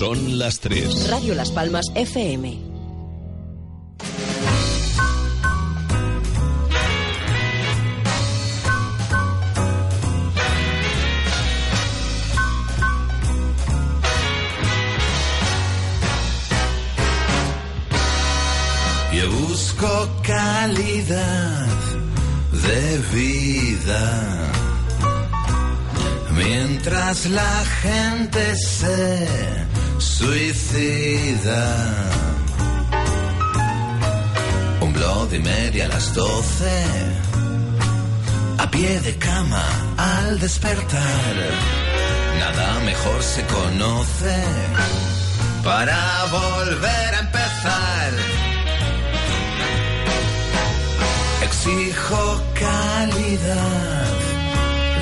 Son las 3. Radio Las Palmas FM. Yo busco calidad de vida. Mientras la gente se suicida. Un Bloody Mary a las doce. A pie de cama al despertar. Nada mejor se conoce para volver a empezar. Exijo calidad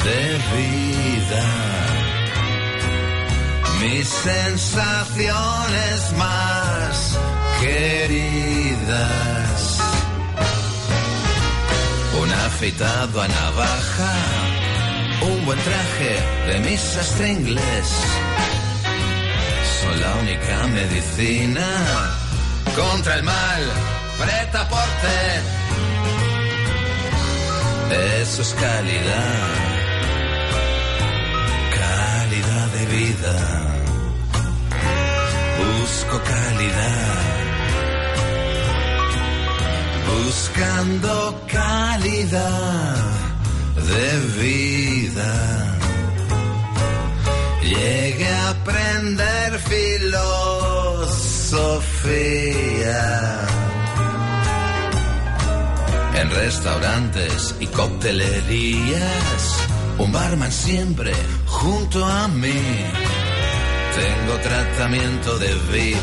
de vida. Mis sensaciones más queridas. Un afeitado a navaja. Un buen traje de mi sastre inglés. Son la única medicina contra el mal. Preta porte. Eso es calidad, calidad de vida. Busco calidad, buscando calidad de vida. Llegué a aprender filosofía en restaurantes y coctelerías. Un barman siempre junto a mí. Tengo tratamiento de VIP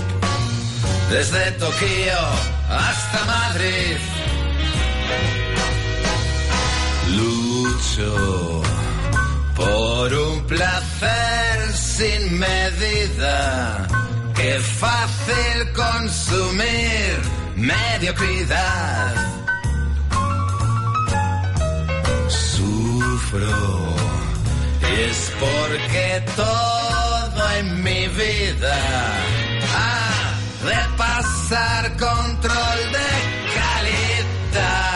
desde Tokio hasta Madrid. Lucho por un placer sin medida. Qué fácil consumir mediocridad. sufro y es porque todo en mi vida ha de pasar control de calidad.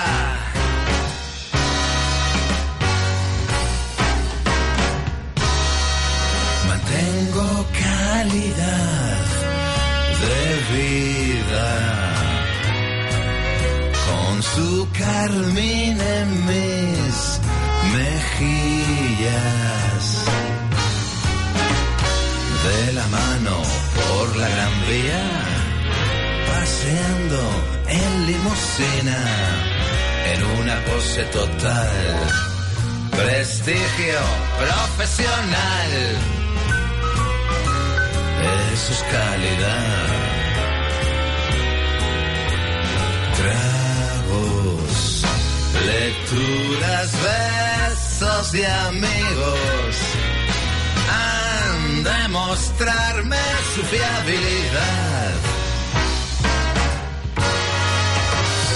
Mantengo calidad de vida con su carmín en mis mejillas. De la mano por la Gran Vía, paseando en limusina, en una pose total. Prestigio profesional. Eso es calidad. Tragos, lecturas, besos y amigos han de mostrarme su fiabilidad.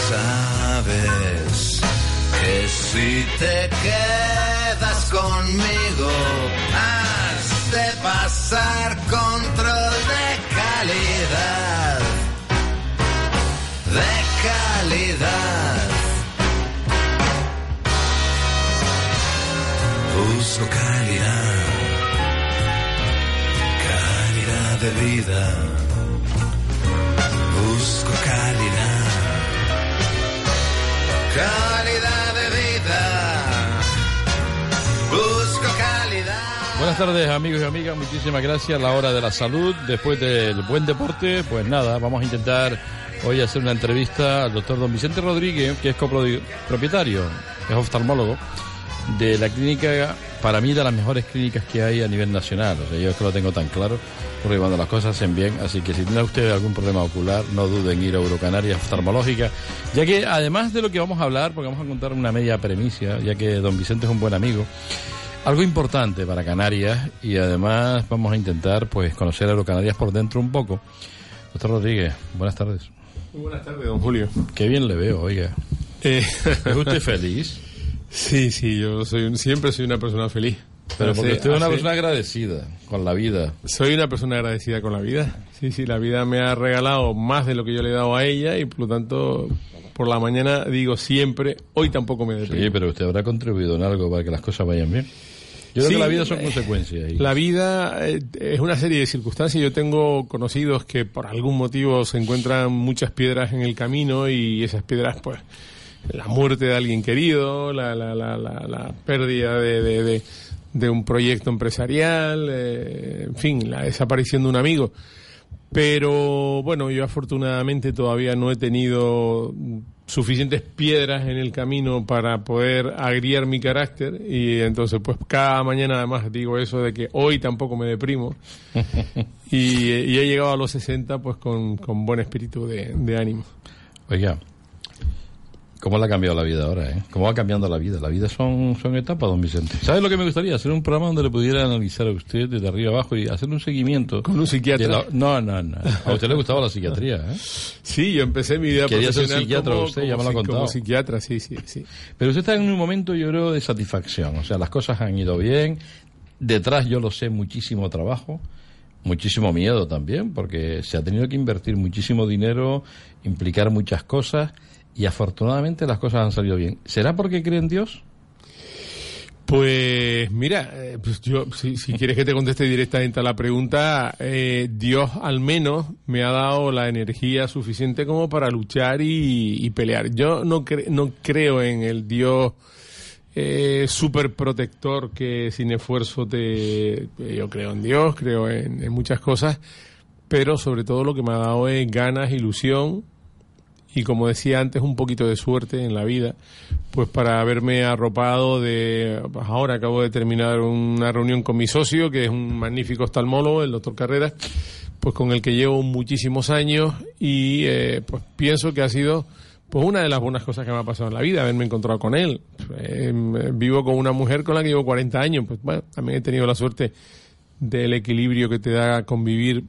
Sabes que si te quedas conmigo has de pasar control de calidad. De calidad. Busco calidad, vida. Busco calidad, calidad de vida. Busco calidad. Buenas tardes amigos y amigas, muchísimas gracias. La hora de la salud, después del buen deporte, pues nada, vamos a intentar hoy hacer una entrevista al doctor don Vicente Rodríguez, que es copropietario, es oftalmólogo de la clínica, para mí de las mejores clínicas que hay a nivel nacional. O sea, yo es que lo tengo tan claro, porque cuando las cosas hacen bien, así que si tiene usted algún problema ocular, no duden en ir a Eurocanaria Oftalmológica, ya que además de lo que vamos a hablar, porque vamos a contar una media premisa, ya que don Vicente es un buen amigo, algo importante para Canarias y además vamos a intentar pues conocer a Eurocanarias por dentro un poco. Doctor Rodríguez, buenas tardes. Muy buenas tardes, don Julio. Qué bien le veo, oiga. Eh, ¿Es usted feliz? Sí, sí, yo soy un- siempre soy una persona feliz. Pero porque usted es una persona agradecida con la vida. Soy una persona agradecida con la vida. Sí, sí, la vida me ha regalado más de lo que yo le he dado a ella y por lo tanto por la mañana digo siempre, hoy tampoco me deprimo. Sí, pero usted habrá contribuido en algo para que las cosas vayan bien. Yo creo Sí, que la vida son eh, consecuencias. y- La vida eh, es una serie de circunstancias. Yo tengo conocidos que por algún motivo se encuentran muchas piedras en el camino y esas piedras, pues, la muerte de alguien querido, la, la, la, la, la pérdida de, de, de- de un proyecto empresarial, eh, en fin, la desaparición de un amigo. Pero bueno, yo afortunadamente todavía no he tenido suficientes piedras en el camino para poder agriar mi carácter y entonces pues cada mañana además digo eso de que hoy tampoco me deprimo y, y he llegado a los 60 pues con, con buen espíritu de, de ánimo. Oiga, ¿cómo le ha cambiado la vida ahora? Eh? ¿Cómo va cambiando la vida? La vida son, son etapas, don Vicente. ¿Sabe lo que me gustaría? Hacer un programa donde le pudiera analizar a usted desde arriba abajo y hacer un seguimiento. Con un psiquiatra. la- No, no, no. A usted le gustaba la psiquiatría, ¿eh? Sí, yo empecé mi vida Quería ser profesional psiquiatra como, usted, ya como me lo ha psi- como contado. psiquiatra, sí, sí, sí. Pero usted está en un momento, yo creo, de satisfacción. O sea, las cosas han ido bien. Detrás, yo lo sé, muchísimo trabajo, muchísimo miedo también, porque se ha tenido que invertir muchísimo dinero, implicar muchas cosas, y afortunadamente las cosas han salido bien. ¿Será porque cree en Dios? Pues mira, eh, pues yo, si, si quieres que te conteste directamente a la pregunta, eh, Dios al menos me ha dado la energía suficiente como para luchar y, pelear. Yo no, no creo en el Dios eh, super protector que sin esfuerzo te... Yo creo en Dios, creo en, en muchas cosas, pero sobre todo lo que me ha dado es ganas, ilusión y como decía antes, un poquito de suerte en la vida, pues para haberme arropado de... pues ahora acabo de terminar una reunión con mi socio, que es un magnífico oftalmólogo, el doctor Carreras, pues con el que llevo muchísimos años y eh, pues pienso que ha sido pues una de las buenas cosas que me ha pasado en la vida, haberme encontrado con él. Eh, vivo con una mujer con la que llevo 40 años, pues bueno, también he tenido la suerte del equilibrio que te da convivir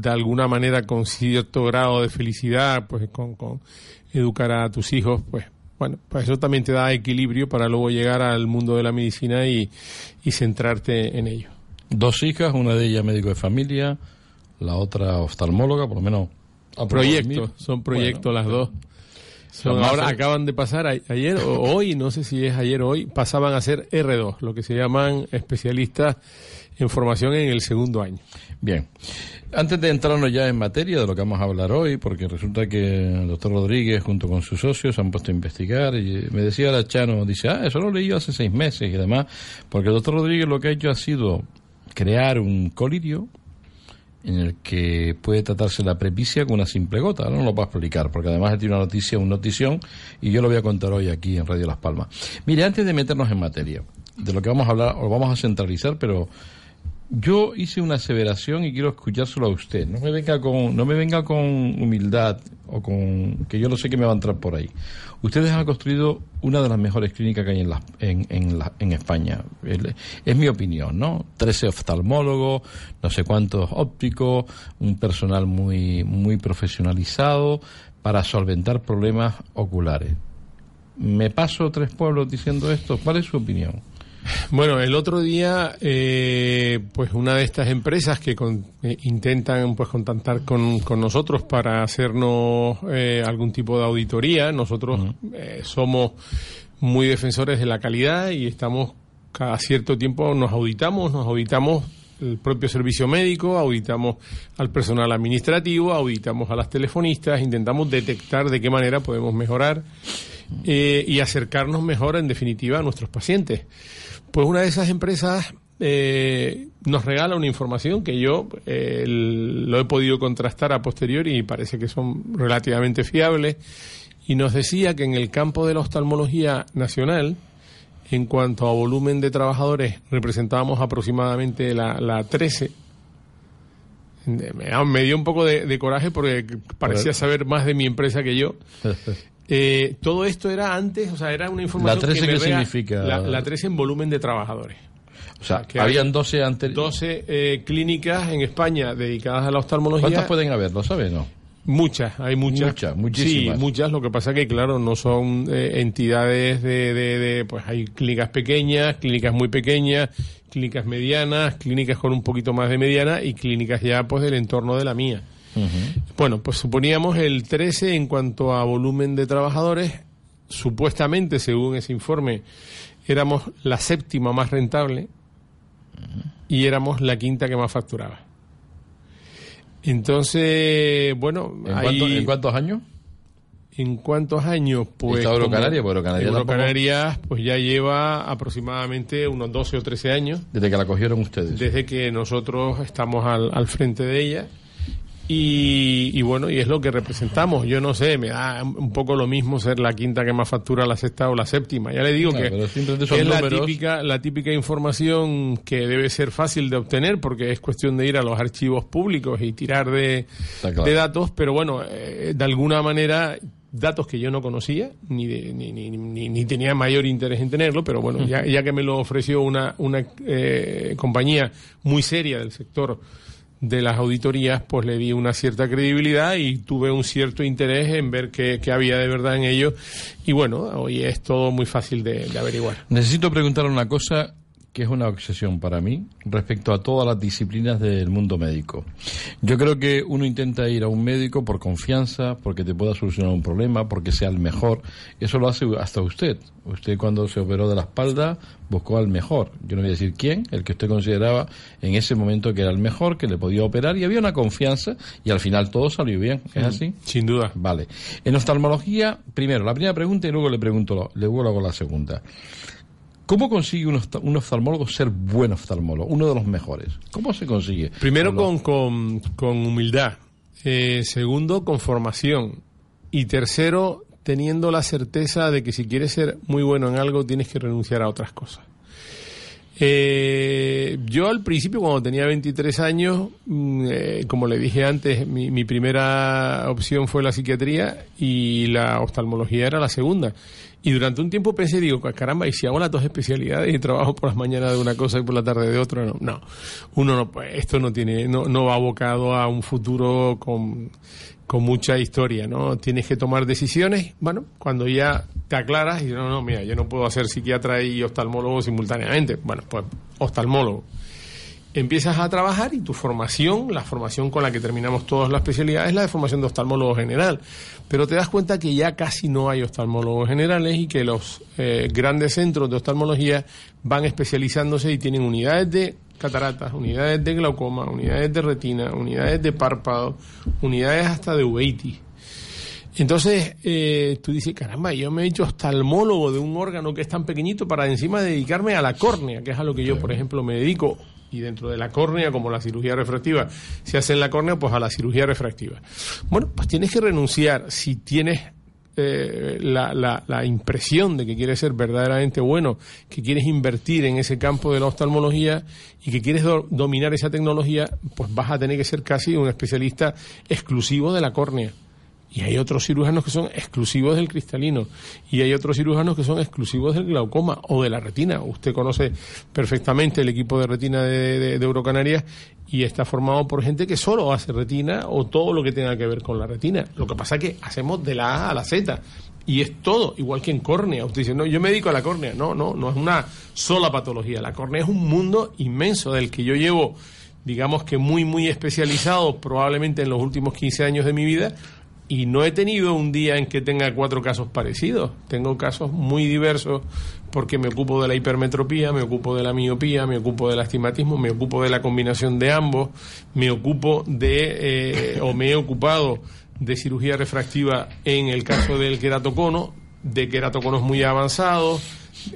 de alguna manera con cierto grado de felicidad, pues con, con educar a tus hijos, pues bueno, pues eso también te da equilibrio para luego llegar al mundo de la medicina y, y centrarte en ello. Dos hijas, una de ellas médico de familia, la otra oftalmóloga, por lo menos. Proyectos, son proyectos las dos. Son, ahora acaban de pasar a- ayer o hoy, no sé si es ayer o hoy, pasaban a ser R2, lo que se llaman especialistas en formación en el segundo año. Bien. Antes de entrarnos ya en materia de lo que vamos a hablar hoy, porque resulta que el doctor Rodríguez junto con sus socios han puesto a investigar y me decía la Chano, dice, ah, eso lo leí yo hace seis meses y demás, porque el doctor Rodríguez lo que ha hecho ha sido crear un colirio en el que puede tratarse la prepicia con una simple gota. No lo va a explicar, porque además tiene una noticia, una notición, y yo lo voy a contar hoy aquí en Radio Las Palmas. Mire, antes de meternos en materia, de lo que vamos a hablar, o vamos a centralizar, pero yo hice una aseveración y quiero escuchárselo a usted. No me venga con, no me venga con humildad o con que yo no sé que me va a entrar por ahí. Ustedes han construido una de las mejores clínicas que hay en, la- en, en, la- en España. El- Es mi opinión, ¿no? 13 oftalmólogos, no sé cuántos ópticos, un personal muy, muy profesionalizado para solventar problemas oculares. ¿Me paso tres pueblos diciendo esto? ¿Cuál es su opinión? Bueno, el otro día, eh, pues una de estas empresas que con- eh, intentan pues contactar con, con nosotros para hacernos eh, algún tipo de auditoría, nosotros eh, somos muy defensores de la calidad y estamos cada cierto tiempo nos auditamos, nos auditamos el propio servicio médico, auditamos al personal administrativo, auditamos a las telefonistas, intentamos detectar de qué manera podemos mejorar eh, y acercarnos mejor, en definitiva, a nuestros pacientes. Pues una de esas empresas eh, nos regala una información que yo eh, el- lo he podido contrastar a posteriori y parece que son relativamente fiables. Y nos decía que en el campo de la oftalmología nacional, en cuanto a volumen de trabajadores, representábamos aproximadamente la, la 13. Me, me dio un poco de, de coraje porque parecía saber más de mi empresa que yo. Eh, todo esto era antes, o sea, era una información ¿La 13 que qué significa? La, la 13 en volumen de trabajadores. O sea, que habían 12 antes. 12 eh, clínicas en España dedicadas a la oftalmología. ¿Cuántas pueden haber? ¿Lo sabe no? Muchas, hay muchas. Muchas, muchísimas. Sí, muchas. Lo que pasa que, claro, no son eh, entidades de, de, de, Pues hay clínicas pequeñas, clínicas muy pequeñas, clínicas medianas, clínicas con un poquito más de mediana y clínicas ya, pues, del entorno de la mía. Bueno, pues suponíamos el 13 en cuanto a volumen de trabajadores. Supuestamente, según ese informe, éramos la séptima más rentable y éramos la quinta que más facturaba. Entonces, bueno, ¿En, ahí- cuánto- en cuántos años? ¿En cuántos años? Pues ¿Está? Pues Eurocanaria tampoco- Eurocanarias, pues ya lleva aproximadamente unos 12 o 13 años Desde que la cogieron ustedes. desde que nosotros estamos al, al frente de ella. Y, y bueno, y es lo que representamos. Yo no sé, me da un poco lo mismo ser la quinta que más factura, la sexta o la séptima. Ya le digo que, es la típica, la típica información que debe ser fácil de obtener porque es cuestión de ir a los archivos públicos y tirar de, claro. de datos, pero bueno, eh, de alguna manera datos que yo no conocía ni, de- ni, ni, ni, ni tenía mayor interés en tenerlo, pero bueno, ya, ya que me lo ofreció una, una eh, compañía muy seria del sector de las auditorías, pues le di una cierta credibilidad y tuve un cierto interés en ver qué, qué había de verdad en ello. Y bueno, hoy es todo muy fácil de, de averiguar. Necesito preguntar una cosa que es una obsesión para mí respecto a todas las disciplinas del mundo médico. Yo creo que uno intenta ir a un médico por confianza, porque te pueda solucionar un problema, porque sea el mejor. Eso lo hace hasta usted. Usted cuando se operó de la espalda buscó al mejor. Yo no voy a decir quién, el que usted consideraba en ese momento que era el mejor, que le podía operar y había una confianza y al final todo salió bien. ¿Es así? Sin duda. Vale. En oftalmología, primero, la primera pregunta y luego le pregunto, luego hago la segunda. ¿Cómo consigue un, un oftalmólogo ser buen oftalmólogo? Uno de los mejores. ¿Cómo se consigue? Primero Con con, con, humildad. Eh, segundo, con formación. Y tercero, teniendo la certeza de que si quieres ser muy bueno en algo, tienes que renunciar a otras cosas. Eh, yo al principio, cuando tenía 23 años, mm, eh, como le dije antes, mi, mi primera opción fue la psiquiatría y la oftalmología era la segunda. Y durante un tiempo pensé, digo, caramba, ¿y si hago las dos especialidades y trabajo por las mañanas de una cosa y por la tarde de otra? No, no. uno no, esto no tiene, no, no va abocado a un futuro con, con mucha historia, ¿no? Tienes que tomar decisiones, bueno, cuando ya te aclaras y no, no, mira, yo no puedo ser psiquiatra y oftalmólogo simultáneamente. Bueno, pues oftalmólogo. Empiezas a trabajar y tu formación, la formación con la que terminamos todas las especialidades, es la de formación de oftalmólogo general. Pero te das cuenta que ya casi no hay oftalmólogos generales y que los eh, grandes centros de oftalmología van especializándose y tienen unidades de cataratas, unidades de glaucoma, unidades de retina, unidades de párpado, unidades hasta de uveitis. Entonces, eh, tú dices, caramba, yo me he hecho oftalmólogo de un órgano que es tan pequeñito para encima dedicarme a la córnea, que es a lo que yo, por ejemplo, me dedico. Y dentro de la córnea, como la cirugía refractiva se hace en la córnea, pues a la cirugía refractiva. Bueno, pues tienes que renunciar si tienes eh, la, la, la impresión de que quieres ser verdaderamente bueno, que quieres invertir en ese campo de la oftalmología y que quieres do- dominar esa tecnología, pues vas a tener que ser casi un especialista exclusivo de la córnea. Y hay otros cirujanos que son exclusivos del cristalino. Y hay otros cirujanos que son exclusivos del glaucoma o de la retina. Usted conoce perfectamente el equipo de retina de, de, de Eurocanarias y está formado por gente que solo hace retina o todo lo que tenga que ver con la retina. Lo que pasa es que hacemos de la A a la Z. Y es todo, igual que en córnea. Usted dice, no, yo me dedico a la córnea. No, no, no es una sola patología. La córnea es un mundo inmenso del que yo llevo, digamos que muy, muy especializado, probablemente en los últimos 15 años de mi vida, y no he tenido un día en que tenga cuatro casos parecidos. Tengo casos muy diversos porque me ocupo de la hipermetropía, me ocupo de la miopía, me ocupo del astigmatismo, me ocupo de la combinación de ambos, me ocupo de, eh, o me he ocupado de cirugía refractiva en el caso del queratocono, de queratoconos muy avanzados.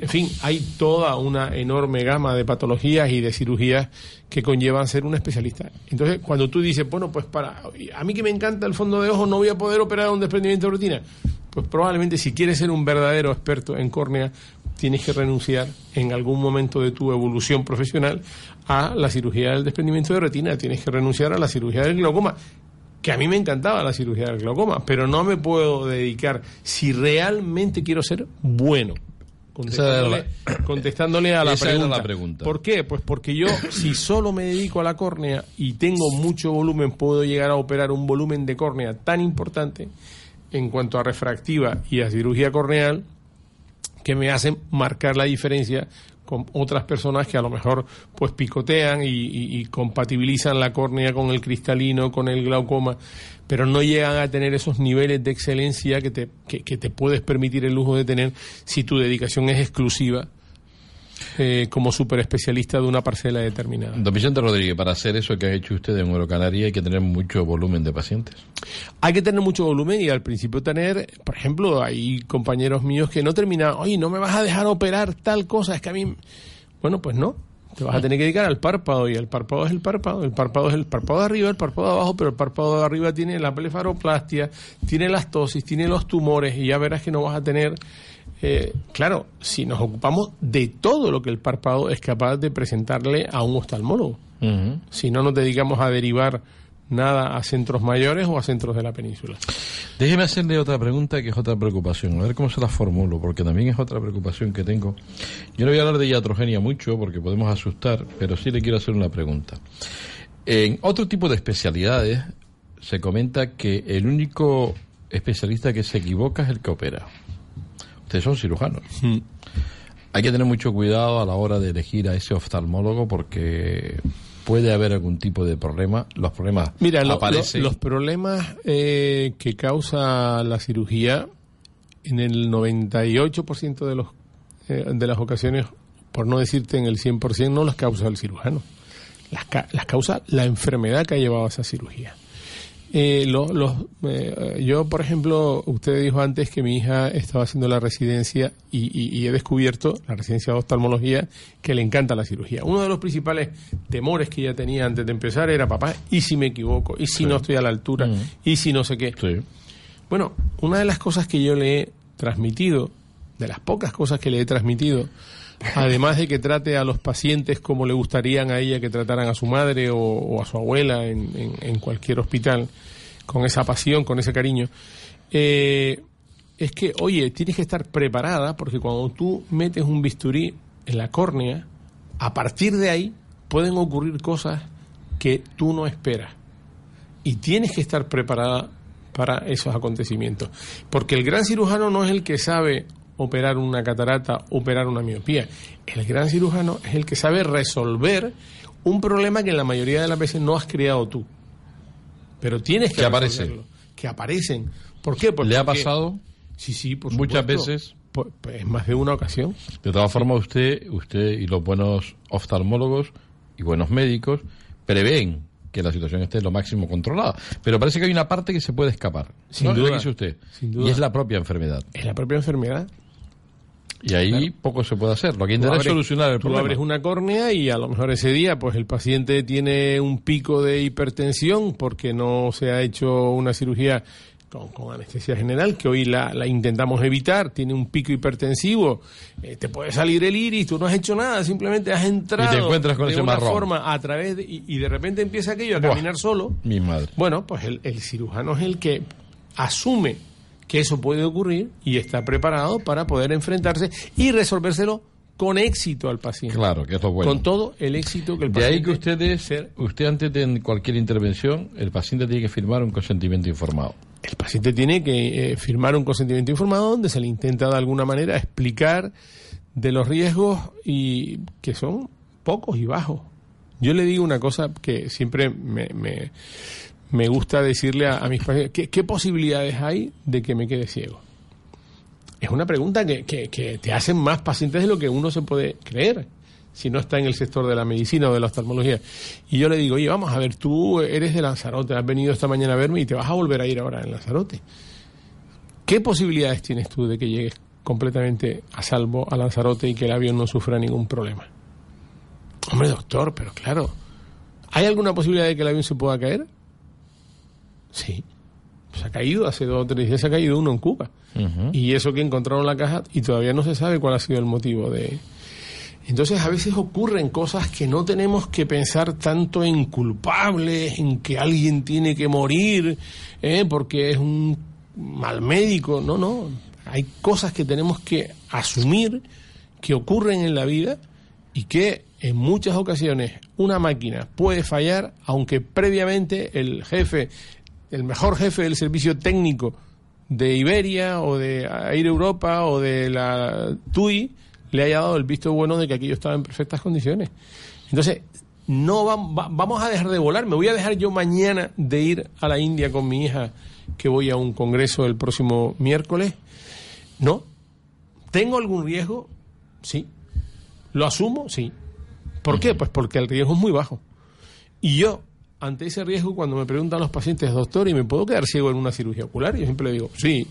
En fin, hay toda una enorme gama de patologías y de cirugías que conllevan ser un especialista. Entonces, cuando tú dices, bueno, pues para a mí que me encanta el fondo de ojo, no voy a poder operar un desprendimiento de rutina, pues probablemente si quieres ser un verdadero experto en córnea, tienes que renunciar en algún momento de tu evolución profesional a la cirugía del desprendimiento de retina, tienes que renunciar a la cirugía del glaucoma, que a mí me encantaba la cirugía del glaucoma, pero no me puedo dedicar si realmente quiero ser bueno Contestándole, contestándole a la pregunta. la pregunta. ¿Por qué? Pues porque yo, si solo me dedico a la córnea y tengo mucho volumen, puedo llegar a operar un volumen de córnea tan importante en cuanto a refractiva y a cirugía corneal que me hacen marcar la diferencia con otras personas que a lo mejor pues picotean y, y- y compatibilizan la córnea con el cristalino, con el glaucoma, pero no llegan a tener esos niveles de excelencia que te, que, que te puedes permitir el lujo de tener si tu dedicación es exclusiva eh, como super especialista de una parcela determinada. Don Vicente Rodríguez, para hacer eso que ha hecho usted en Eurocanaria hay que tener mucho volumen de pacientes. Hay que tener mucho volumen y al principio tener, por ejemplo, hay compañeros míos que no terminan, oye, no me vas a dejar operar tal cosa, es que a mí, bueno, pues no, te vas a tener que dedicar al párpado y el párpado es el párpado, el párpado es el párpado de arriba, el párpado de abajo, pero el párpado de arriba tiene la blefaroplastia, tiene las tosis, tiene los tumores y ya verás que no vas a tener, eh, claro, si nos ocupamos de todo lo que el párpado es capaz de presentarle a un oftalmólogo. Si no nos dedicamos a derivar nada a centros mayores o a centros de la península. Déjeme hacerle otra pregunta que es otra preocupación. A ver cómo se la formulo, porque también es otra preocupación que tengo. Yo no voy a hablar de iatrogenia mucho porque podemos asustar, pero sí le quiero hacer una pregunta. En otro tipo de especialidades se comenta que el único especialista que se equivoca es el que opera. Ustedes son cirujanos. Hay que tener mucho cuidado a la hora de elegir a ese oftalmólogo porque puede haber algún tipo de problema. Los problemas Mira, lo- lo- aparecen. los problemas eh, que causa la cirugía en el 98% de, los, eh, de las ocasiones, por no decirte en el 100%, no las causa el cirujano. Las, las causa la enfermedad que ha llevado a esa cirugía. Eh, lo- los, eh, yo, por ejemplo, usted dijo antes que mi hija estaba haciendo la residencia y, y- y he descubierto, la residencia de oftalmología, que le encanta la cirugía. Uno de los principales temores que ella tenía antes de empezar era, papá, ¿y si me equivoco? ¿Y si no estoy a la altura? ¿Y si no sé qué? Sí. Bueno, una de las cosas que yo le he transmitido, de las pocas cosas que le he transmitido, además de que trate a los pacientes como le gustarían a ella que trataran a su madre o, o a su abuela en, cualquier hospital, con esa pasión, con ese cariño, eh, es que, oye, tienes que estar preparada porque cuando tú metes un bisturí en la córnea, a partir de ahí pueden ocurrir cosas que tú no esperas y tienes que estar preparada para esos acontecimientos. Porque el gran cirujano no es el que sabe operar una catarata, operar una miopía. El gran cirujano es el que sabe resolver un problema que en la mayoría de las veces no has creado tú. Pero tienes que, Que. Que aparecen. ¿Por qué? Pues ¿Le ha porque- pasado? Sí, sí, por Muchas supuesto. veces. Pues, pues más de una ocasión. De todas formas, usted, usted y los buenos oftalmólogos y buenos médicos prevén que la situación esté lo máximo controlada. Pero parece que hay una parte que se puede escapar. Sin ¿no? Lo duda. que dice usted. Sin duda. Y es la propia enfermedad. Es la propia enfermedad. Y ahí poco se puede hacer. Lo que interesa es solucionar el tú problema. abres una córnea y a lo mejor ese día pues el paciente tiene un pico de hipertensión porque no se ha hecho una cirugía con, con anestesia general, que hoy la, la intentamos evitar, tiene un pico hipertensivo, eh, te puede salir el iris, tú no has hecho nada, simplemente has entrado Y te encuentras con de ese una marrón. forma a través de, y, y de repente empieza aquello a Buah. caminar solo. Mi madre. Bueno, pues el, el cirujano es el que asume que eso puede ocurrir y está preparado para poder enfrentarse y resolvérselo con éxito al paciente. Claro, que es lo bueno. Con todo el éxito que el de paciente ahí que ustedes, ser- usted antes de cualquier intervención, el paciente tiene que firmar un consentimiento informado. el paciente tiene que eh, firmar un consentimiento informado donde se le intenta de alguna manera explicar de los riesgos y que son pocos y bajos. Yo le digo una cosa que siempre me, me, me gusta decirle a, mis pacientes, ¿qué, qué posibilidades hay de que me quede ciego? Es una pregunta que, que, que te hacen más pacientes de lo que uno se puede creer si no está en el sector de la medicina o de la oftalmología. Y yo le digo, oye, vamos a ver, tú eres de Lanzarote, has venido esta mañana a verme y te vas a volver a ir ahora en Lanzarote. ¿Qué posibilidades tienes tú de que llegues completamente a salvo a Lanzarote y que el avión no sufra ningún problema? Hombre, doctor, pero claro, ¿hay alguna posibilidad de que el avión se pueda caer? Sí. Se ha caído, hace dos o tres días se ha caído uno en Cuba. Y eso que encontraron la caja y todavía no se sabe cuál ha sido el motivo de... Entonces a veces ocurren cosas que no tenemos que pensar tanto en culpables, en que alguien tiene que morir, ¿eh? porque es un mal médico. No, no. Hay cosas que tenemos que asumir que ocurren en la vida y que en muchas ocasiones una máquina puede fallar, aunque previamente el jefe, el mejor jefe del servicio técnico de Iberia o de Air Europa o de la TUI le haya dado el visto bueno de que aquello estaba en perfectas condiciones. Entonces, no vamos a dejar de volar. Me voy a dejar yo mañana de ir a la India con mi hija, que voy a un congreso el próximo miércoles. No. ¿Tengo algún riesgo? Sí. ¿Lo asumo? Sí. ¿Por qué? Pues porque el riesgo es muy bajo. Y yo, ante ese riesgo, cuando me preguntan los pacientes, doctor, ¿y me puedo quedar ciego en una cirugía ocular? Yo siempre le digo, sí.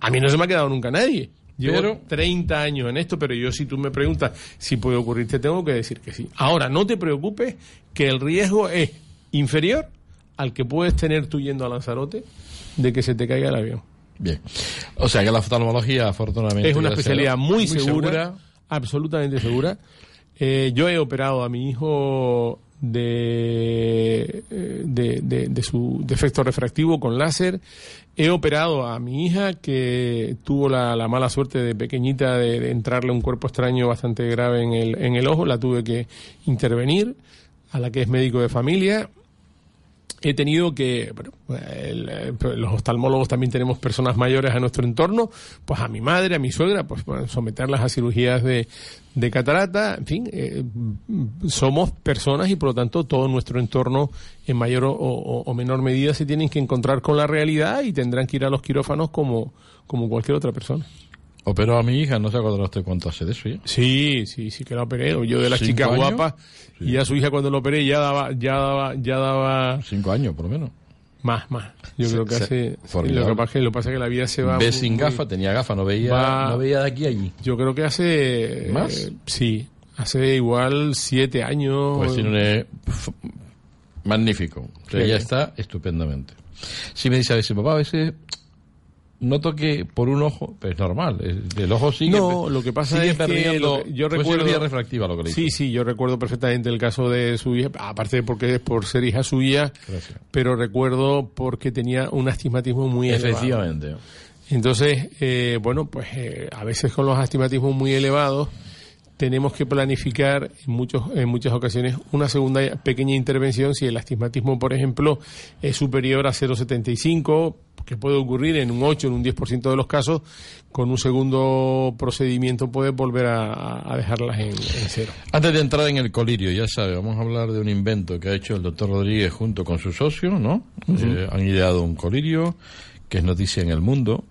A mí no se me ha quedado nunca nadie. Llevo 30 años en esto, pero yo si tú me preguntas si puede ocurrir, te tengo que decir que sí. Ahora, no te preocupes que el riesgo es inferior al que puedes tener tú yendo a Lanzarote de que se te caiga el avión. Bien. O sea que la oftalmología, afortunadamente. Es una especialidad muy, segura, absolutamente segura. Eh, yo he operado a mi hijo de, eh, de, de, su defecto refractivo con láser. He operado a mi hija que tuvo la, la mala suerte de pequeñita de, entrarle un cuerpo extraño bastante grave en el, en el ojo. La tuve que intervenir, a la que es médico de familia he tenido que, bueno, eh, los oftalmólogos también tenemos personas mayores a nuestro entorno, pues a mi madre, a mi suegra, pues someterlas a cirugías de, de catarata, en fin, eh, somos personas y por lo tanto todo nuestro entorno en mayor o, menor medida se tienen que encontrar con la realidad y tendrán que ir a los quirófanos como, como cualquier otra persona. Operó a mi hija, no sé usted cuánto hace de eso ya. Sí, sí, sí que la operé. Yo de la chica guapa y a su hija cuando lo operé ya daba, ya daba, ya daba. Cinco años por lo menos. Más, más. Yo creo que hace. Lo que, pasa, lo pasa es que la vida se va. Ve sin gafa, tenía gafa, no veía, no veía de aquí a allí. Yo creo que hace. ¿Más? sí, hace igual siete años. Pues tiene magnífico. O ya está estupendamente. Si me dice a veces, papá, a veces noto que por un ojo, pues es normal, el ojo sigue No, lo que pasa es que yo recuerdo refractiva lo que le Sí, sí, yo recuerdo perfectamente el caso de su hija, aparte porque es por ser hija suya, pero recuerdo porque tenía un astigmatismo muy Efectivamente. Entonces, eh, bueno, pues eh, a veces con los astigmatismos muy elevados tenemos que planificar en, muchos, en muchas ocasiones una segunda pequeña intervención si el astigmatismo, por ejemplo, es superior a 0,75, que puede ocurrir en un 8, en un 10% de los casos, con un segundo procedimiento puede volver a, dejarlas en, cero. Antes de entrar en el colirio, ya sabe, vamos a hablar de un invento que ha hecho el doctor Rodríguez junto con su socio, ¿no? Eh, han ideado un colirio que es noticia en el mundo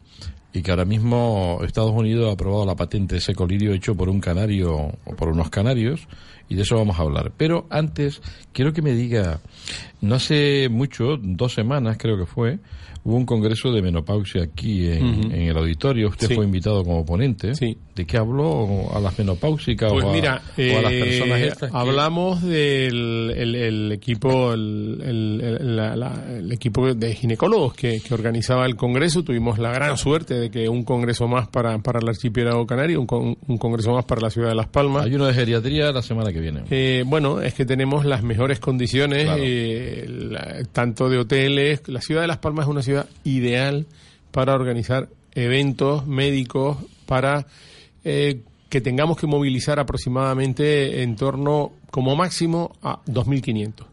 y que ahora mismo Estados Unidos ha aprobado la patente de ese colirio hecho por un canario o por unos canarios y de eso vamos a hablar. Pero antes quiero que me diga, no hace mucho, dos semanas creo que fue, hubo un congreso de menopausia aquí en, el auditorio. Usted fue invitado como ponente. Sí. ¿De qué habló a las menopáusicas pues o, mira, a, las personas eh, estas? Hablamos del el, equipo el, equipo de ginecólogos que, organizaba el congreso. Tuvimos la gran suerte de que un congreso más para, para el archipiélago canario, un, un congreso más para la ciudad de Las Palmas. Hay uno de geriatría la semana que viene. Eh, bueno, es que tenemos las mejores condiciones, eh, tanto de hoteles. La ciudad de Las Palmas es una ciudad ideal para organizar eventos médicos para eh, que tengamos que movilizar aproximadamente en torno, como máximo, a 2.500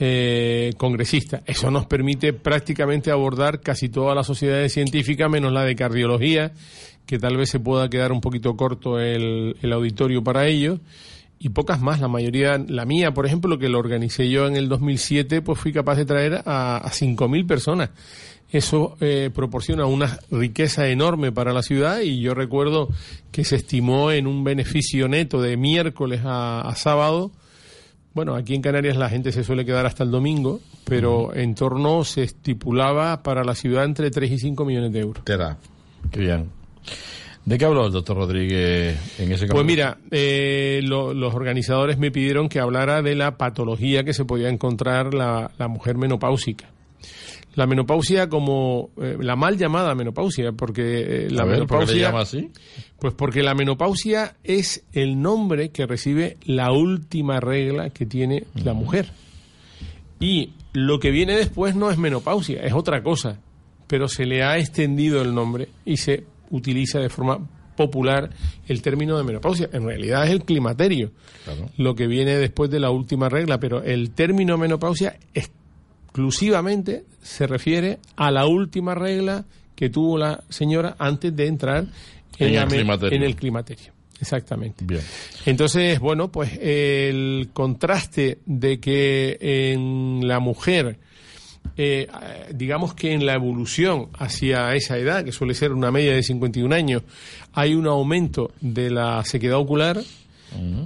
eh, congresistas. Eso nos permite prácticamente abordar casi todas las sociedades científicas, menos la de cardiología, que tal vez se pueda quedar un poquito corto el, auditorio para ello y pocas más. La mayoría, la mía, por ejemplo, que lo organicé yo en el 2007, pues fui capaz de traer a, a 5.000 personas. Eso eh, proporciona una riqueza enorme para la ciudad y yo recuerdo que se estimó en un beneficio neto de miércoles a, sábado. Bueno, aquí en Canarias la gente se suele quedar hasta el domingo, pero en torno se estipulaba para la ciudad entre 3 y 5 millones de euros. Te da. Qué bien. ¿De qué habló el doctor Rodríguez en ese caso? Pues mira, eh, los organizadores me pidieron que hablara de la patología que se podía encontrar la, la mujer menopáusica la menopausia como eh, la mal llamada menopausia, porque eh, la menopausia. así? Pues porque la menopausia es el nombre que recibe la última regla que tiene la mujer. Y lo que viene después no es menopausia, es otra cosa, pero se le ha extendido el nombre y se utiliza de forma popular el término de menopausia. En realidad es el climaterio, Claro. lo que viene después de la última regla, pero el término menopausia exclusivamente se refiere a la última regla que tuvo la señora antes de entrar En el climaterio. en el climaterio. Exactamente. Bien. Entonces, bueno, pues el contraste de que en la mujer, eh, digamos que en la evolución hacia esa edad, que suele ser una media de 51 años, hay un aumento de la sequedad ocular,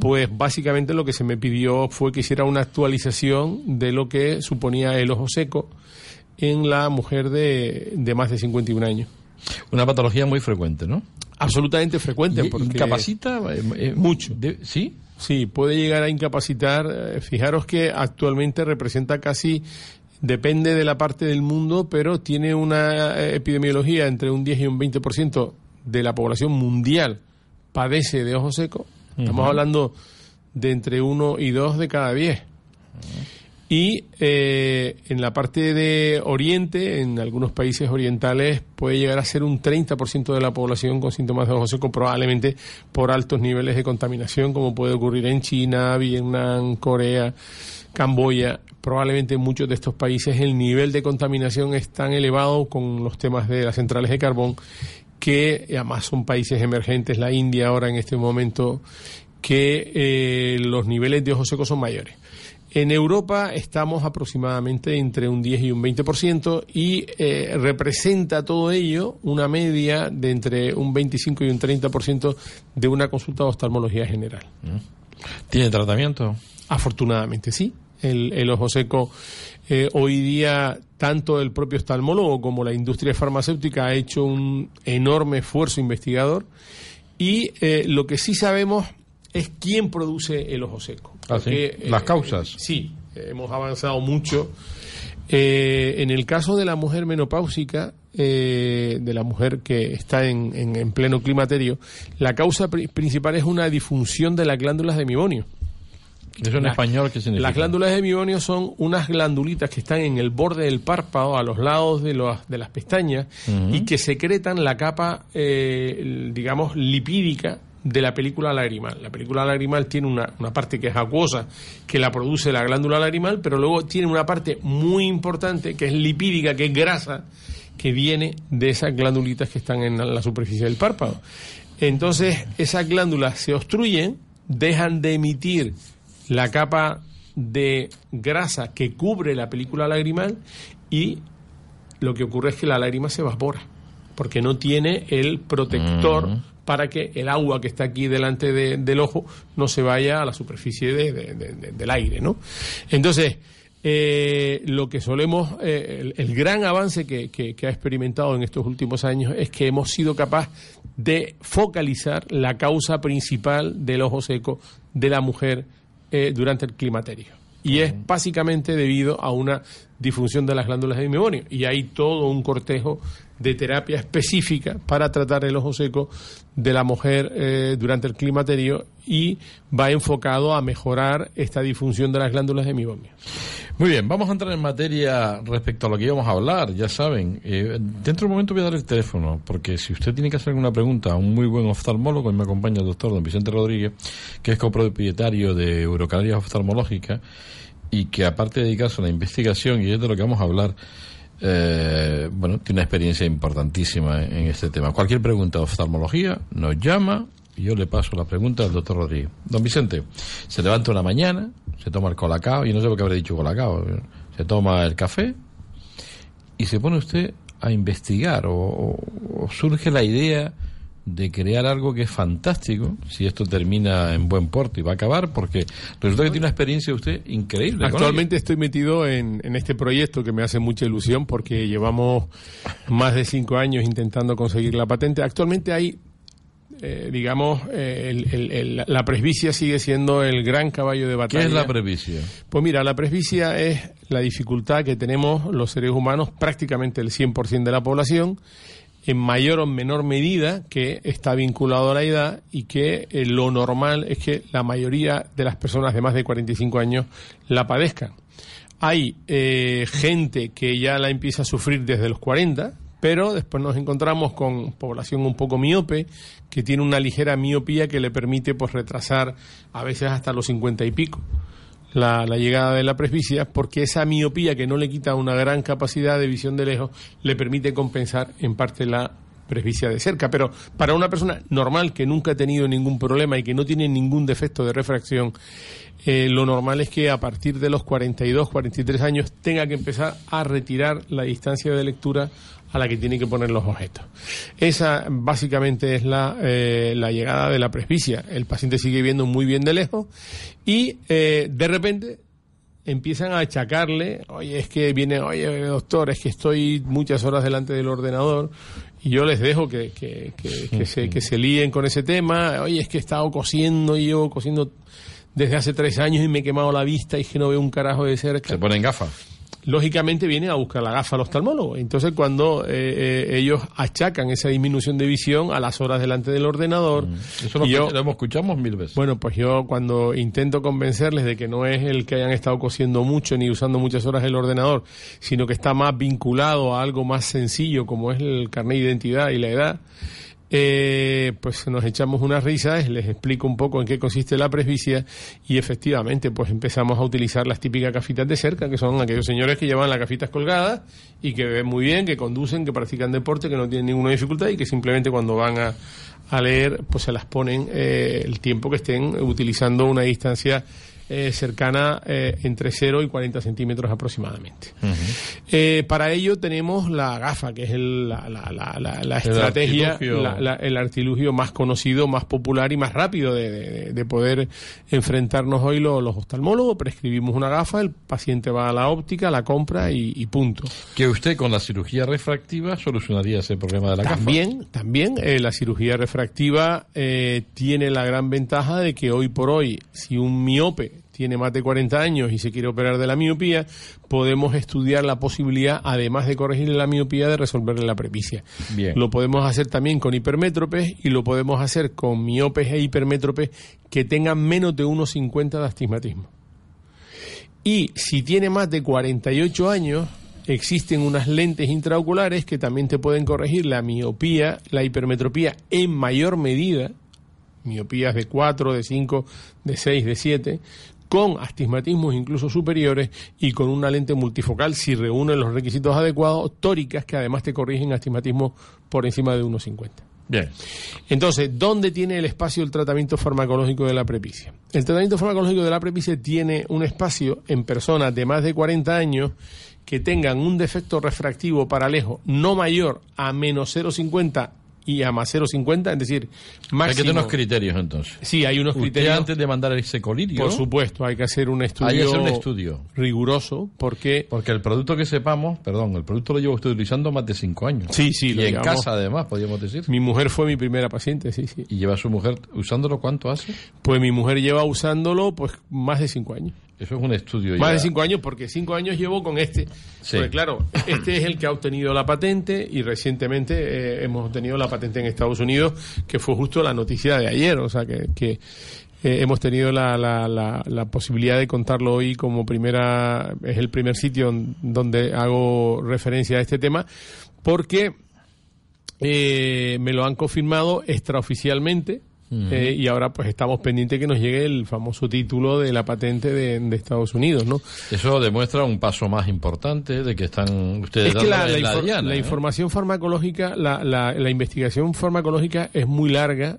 pues básicamente lo que se me pidió fue que hiciera una actualización de lo que suponía el ojo seco en la mujer de, de más de 51 años. Una patología muy frecuente, ¿no? Absolutamente frecuente. Porque ¿Incapacita? eh, eh, Mucho. de- ¿Sí? Sí, puede llegar a incapacitar. eh, Fijaros que actualmente representa casi, depende de la parte del mundo, pero tiene una eh, epidemiología entre un 10 y un 20% de la población mundial padece de ojo seco. Estamos hablando de entre 1 y 2 de cada 10. Y eh, en la parte de Oriente, en algunos países orientales, puede llegar a ser un 30% de la población con síntomas de ojo seco, probablemente por altos niveles de contaminación, como puede ocurrir en China, Vietnam, Corea, Camboya. Probablemente en muchos de estos países el nivel de contaminación es tan elevado con los temas de las centrales de carbón que además son países emergentes, la India ahora en este momento, que eh, los niveles de ojo seco son mayores. En Europa estamos aproximadamente entre un 10 y un 20% y eh, representa todo ello una media de entre un 25 y un 30% de una consulta de oftalmología general. ¿Tiene tratamiento? Afortunadamente sí. El, el ojo seco eh, hoy día tanto el propio oftalmólogo como la industria farmacéutica ha hecho un enorme esfuerzo investigador y eh, lo que sí sabemos es quién produce el ojo seco. Ah, Las causas. Sí, hemos avanzado mucho. Eh, en el caso de la mujer menopáusica, eh, de la mujer que está en, en- en pleno climaterio, la causa pri- principal es una disfunción de las glándulas de mibonio. ¿Eso en La- español qué significa? Las glándulas de mibonio son unas glandulitas que están en el borde del párpado, a los lados de, los- de las pestañas, y que secretan la capa, eh, digamos, lipídica de la película lagrimal. La película lagrimal tiene una, una parte que es acuosa, que la produce la glándula lagrimal, pero luego tiene una parte muy importante que es lipídica, que es grasa, que viene de esas glandulitas que están en la- la superficie del párpado. Entonces, esas glándulas se obstruyen, dejan de emitir la capa de grasa que cubre la película lagrimal y lo que ocurre es que la lágrima se evapora porque no tiene el protector para que el agua que está aquí delante de- del ojo no se vaya a la superficie de- de- de- de- del aire, ¿no? Entonces, eh, lo que solemos, eh, el, el gran avance que, que- que ha experimentado en estos últimos años es que hemos sido capaz de focalizar la causa principal del ojo seco de la mujer eh, durante el climaterio. Y es básicamente debido a una disfunción de las glándulas de mibonio. Y hay todo un cortejo de terapia específica para tratar el ojo seco de la mujer eh, durante el climaterio y va enfocado a mejorar esta disfunción de las glándulas de mibonio. Muy bien, vamos a entrar en materia respecto a lo que íbamos a hablar, ya saben. eh, dentro de un momento voy a dar el teléfono, porque si usted tiene que hacer alguna pregunta a un muy buen oftalmólogo, y me acompaña el doctor don Vicente Rodríguez, que es copropietario de Eurocanarias Oftalmológica, y que aparte de dedicarse a la investigación, y es de lo que vamos a hablar, eh, bueno, tiene una experiencia importantísima en, este tema. Cualquier pregunta de oftalmología nos llama y yo le paso la pregunta al doctor Rodríguez. Don Vicente, se levanta una mañana, se toma el colacao, y no sé por qué habré dicho colacao, se toma el café y se pone usted a investigar o- o surge la idea de crear algo que es fantástico, si esto termina en buen puerto y va a acabar, porque resulta que tiene una experiencia usted increíble. Actualmente estoy metido en, en este proyecto que me hace mucha ilusión porque llevamos más de cinco años intentando conseguir la patente. Actualmente hay, eh, digamos, eh, el- el- el- la presbicia sigue siendo el gran caballo de ello. ¿Qué batalla. es la previsión? Pues mira, la presbicia es la dificultad que tenemos los seres humanos, prácticamente el 100% de la población, en mayor o menor medida, que está vinculado a la edad y que eh, lo normal es que la mayoría de las personas de más de 45 años la padezcan. Hay eh, gente que ya la empieza a sufrir desde los 40, Pero después nos encontramos con población un poco miope, que tiene una ligera miopía que le permite pues retrasar a veces hasta los 50 y pico. La, la, llegada de la presbicia, porque esa miopía que no le quita una gran capacidad de visión de lejos, le permite compensar en parte la presbicia de cerca. Pero para una persona normal que nunca ha tenido ningún problema y que no tiene ningún defecto de refracción, eh, lo normal es que a partir de los 42, 43 años tenga que empezar a retirar la distancia de lectura a la que tiene que poner los objetos. Esa básicamente es la, eh, la llegada de la presbicia. El paciente sigue viendo muy bien de lejos y eh, de repente empiezan a achacarle, oye, es que viene, oye, doctor, es que estoy muchas horas delante del ordenador y yo les dejo que, que, que, se, que se líen con ese tema, oye, es que he estado cosiendo y yo cosiendo desde hace tres años y me he quemado la vista y que no veo un carajo de cerca. Se ponen gafas lógicamente vienen a buscar la gafa al oftalmólogo. Entonces, cuando eh, eh, ellos achacan esa disminución de visión a las horas delante del ordenador. Mm. Eso lo, yo, lo escuchamos mil veces. Bueno, pues yo cuando intento convencerles de que no es el que hayan estado cosiendo mucho ni usando muchas horas el ordenador, sino que está más vinculado a algo más sencillo como es el carnet de identidad y la edad, eh, pues nos echamos unas risas, les explico un poco en qué consiste la presbicia y efectivamente pues empezamos a utilizar las típicas gafitas de cerca, que son aquellos señores que llevan las gafitas colgadas y que ven muy bien, que conducen, que practican deporte, que no tienen ninguna dificultad y que simplemente cuando van a, a leer pues se las ponen eh, el tiempo que estén utilizando una distancia eh, cercana eh, entre 0 y 40 centímetros aproximadamente. eh, para ello tenemos la gafa, que es el, la, la, la, la, estrategia, el artilugio más conocido, más popular y más rápido de, de, de poder enfrentarnos hoy los, los, oftalmólogos. Prescribimos una gafa, el paciente va a la óptica, la compra y, y punto. Que usted con la cirugía refractiva solucionaría ese problema de la también, gafa. También, eh, la cirugía refractiva tiene la gran ventaja de que hoy por hoy, si un miope tiene más de 40 años y se quiere operar de la miopía, podemos estudiar la posibilidad, además de corregirle la miopía, de resolverle la presbicia. Bien. Lo podemos hacer también con hipermétropes y lo podemos hacer con miopes e hipermétropes que tengan menos de 1,50 de astigmatismo. Y si tiene más de 48 años, existen unas lentes intraoculares que también te pueden corregir la miopía, la hipermetropía en mayor medida, miopías de 4, de 5, de 6, de 7, con astigmatismos incluso superiores y con una lente multifocal si reúnen los requisitos adecuados, tóricas que además te corrigen astigmatismo por encima de 1,50. Bien. Entonces, ¿dónde tiene el espacio el tratamiento farmacológico de la prepicia? El tratamiento farmacológico de la prepicia tiene un espacio en personas de más de 40 años que tengan un defecto refractivo paralejo no mayor a menos 0,50 y a más 0,50, es decir, máximo. Hay que tener unos criterios entonces. Sí, hay unos Usted criterios. antes de mandar ese colirio. Por supuesto, hay que hacer un estudio, Hay que hacer un estudio. riguroso porque... Porque el producto que sepamos, perdón, el producto lo llevo usted utilizando más de cinco años. Sí, sí, y lo en casa además, podríamos decir. Mi mujer fue mi primera paciente, sí, sí. Y lleva a su mujer usándolo cuánto hace? Pues mi mujer lleva usándolo pues más de cinco años. Eso es un estudio Más ya. de cinco años, porque cinco años llevo con este. Sí. Porque claro, este es el que ha obtenido la patente y recientemente eh, hemos obtenido la patente en Estados Unidos, que fue justo la noticia de ayer. O sea, que, que eh, hemos tenido la, la, la, la posibilidad de contarlo hoy como primera. Es el primer sitio donde hago referencia a este tema, porque eh, me lo han confirmado extraoficialmente. Eh, y ahora pues estamos pendientes que nos llegue el famoso título de la patente de, de Estados Unidos, ¿no? Eso demuestra un paso más importante de que están ustedes Es que la, la la diana, la ¿eh? información farmacológica, la, la, la investigación farmacológica es muy larga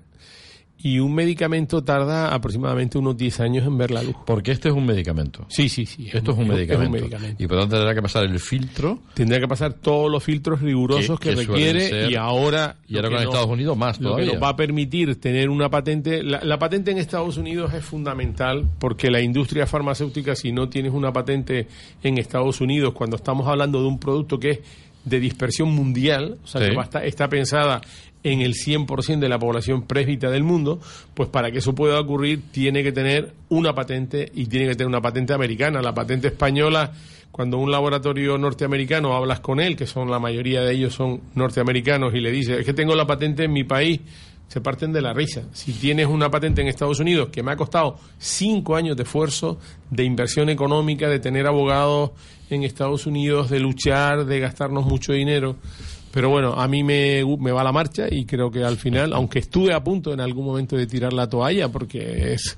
y un medicamento tarda aproximadamente unos 10 años en ver la luz. Porque este es un medicamento. Sí, sí, sí. Esto es un, medicamento. medicamento. Y por lo tanto tendrá que pasar el filtro. Tendrá que pasar todos los filtros rigurosos que, Que- que suelen requiere ser- y ahora... Y ahora lo con Estados Unidos más Lo que todavía. nos va a permitir tener una patente. La, la patente en Estados Unidos es fundamental porque la industria farmacéutica, si no tienes una patente en Estados Unidos, cuando estamos hablando de un producto que es de dispersión mundial, o sea, Sí. que va a estar- está pensada en el 100% de la población presbita del mundo, pues para que eso pueda ocurrir tiene que tener una patente y tiene que tener una patente americana. La patente española, cuando un laboratorio norteamericano hablas con él, que son la mayoría de ellos son norteamericanos, y le dices, es que tengo la patente en mi país, se parten de la risa. Si tienes una patente en Estados Unidos, que me ha costado cinco años de esfuerzo, de inversión económica, de tener abogados en Estados Unidos, de luchar, de gastarnos mucho dinero Pero bueno, a mí me, me va la marcha y creo que al final, aunque estuve a punto en algún momento de tirar la toalla, porque es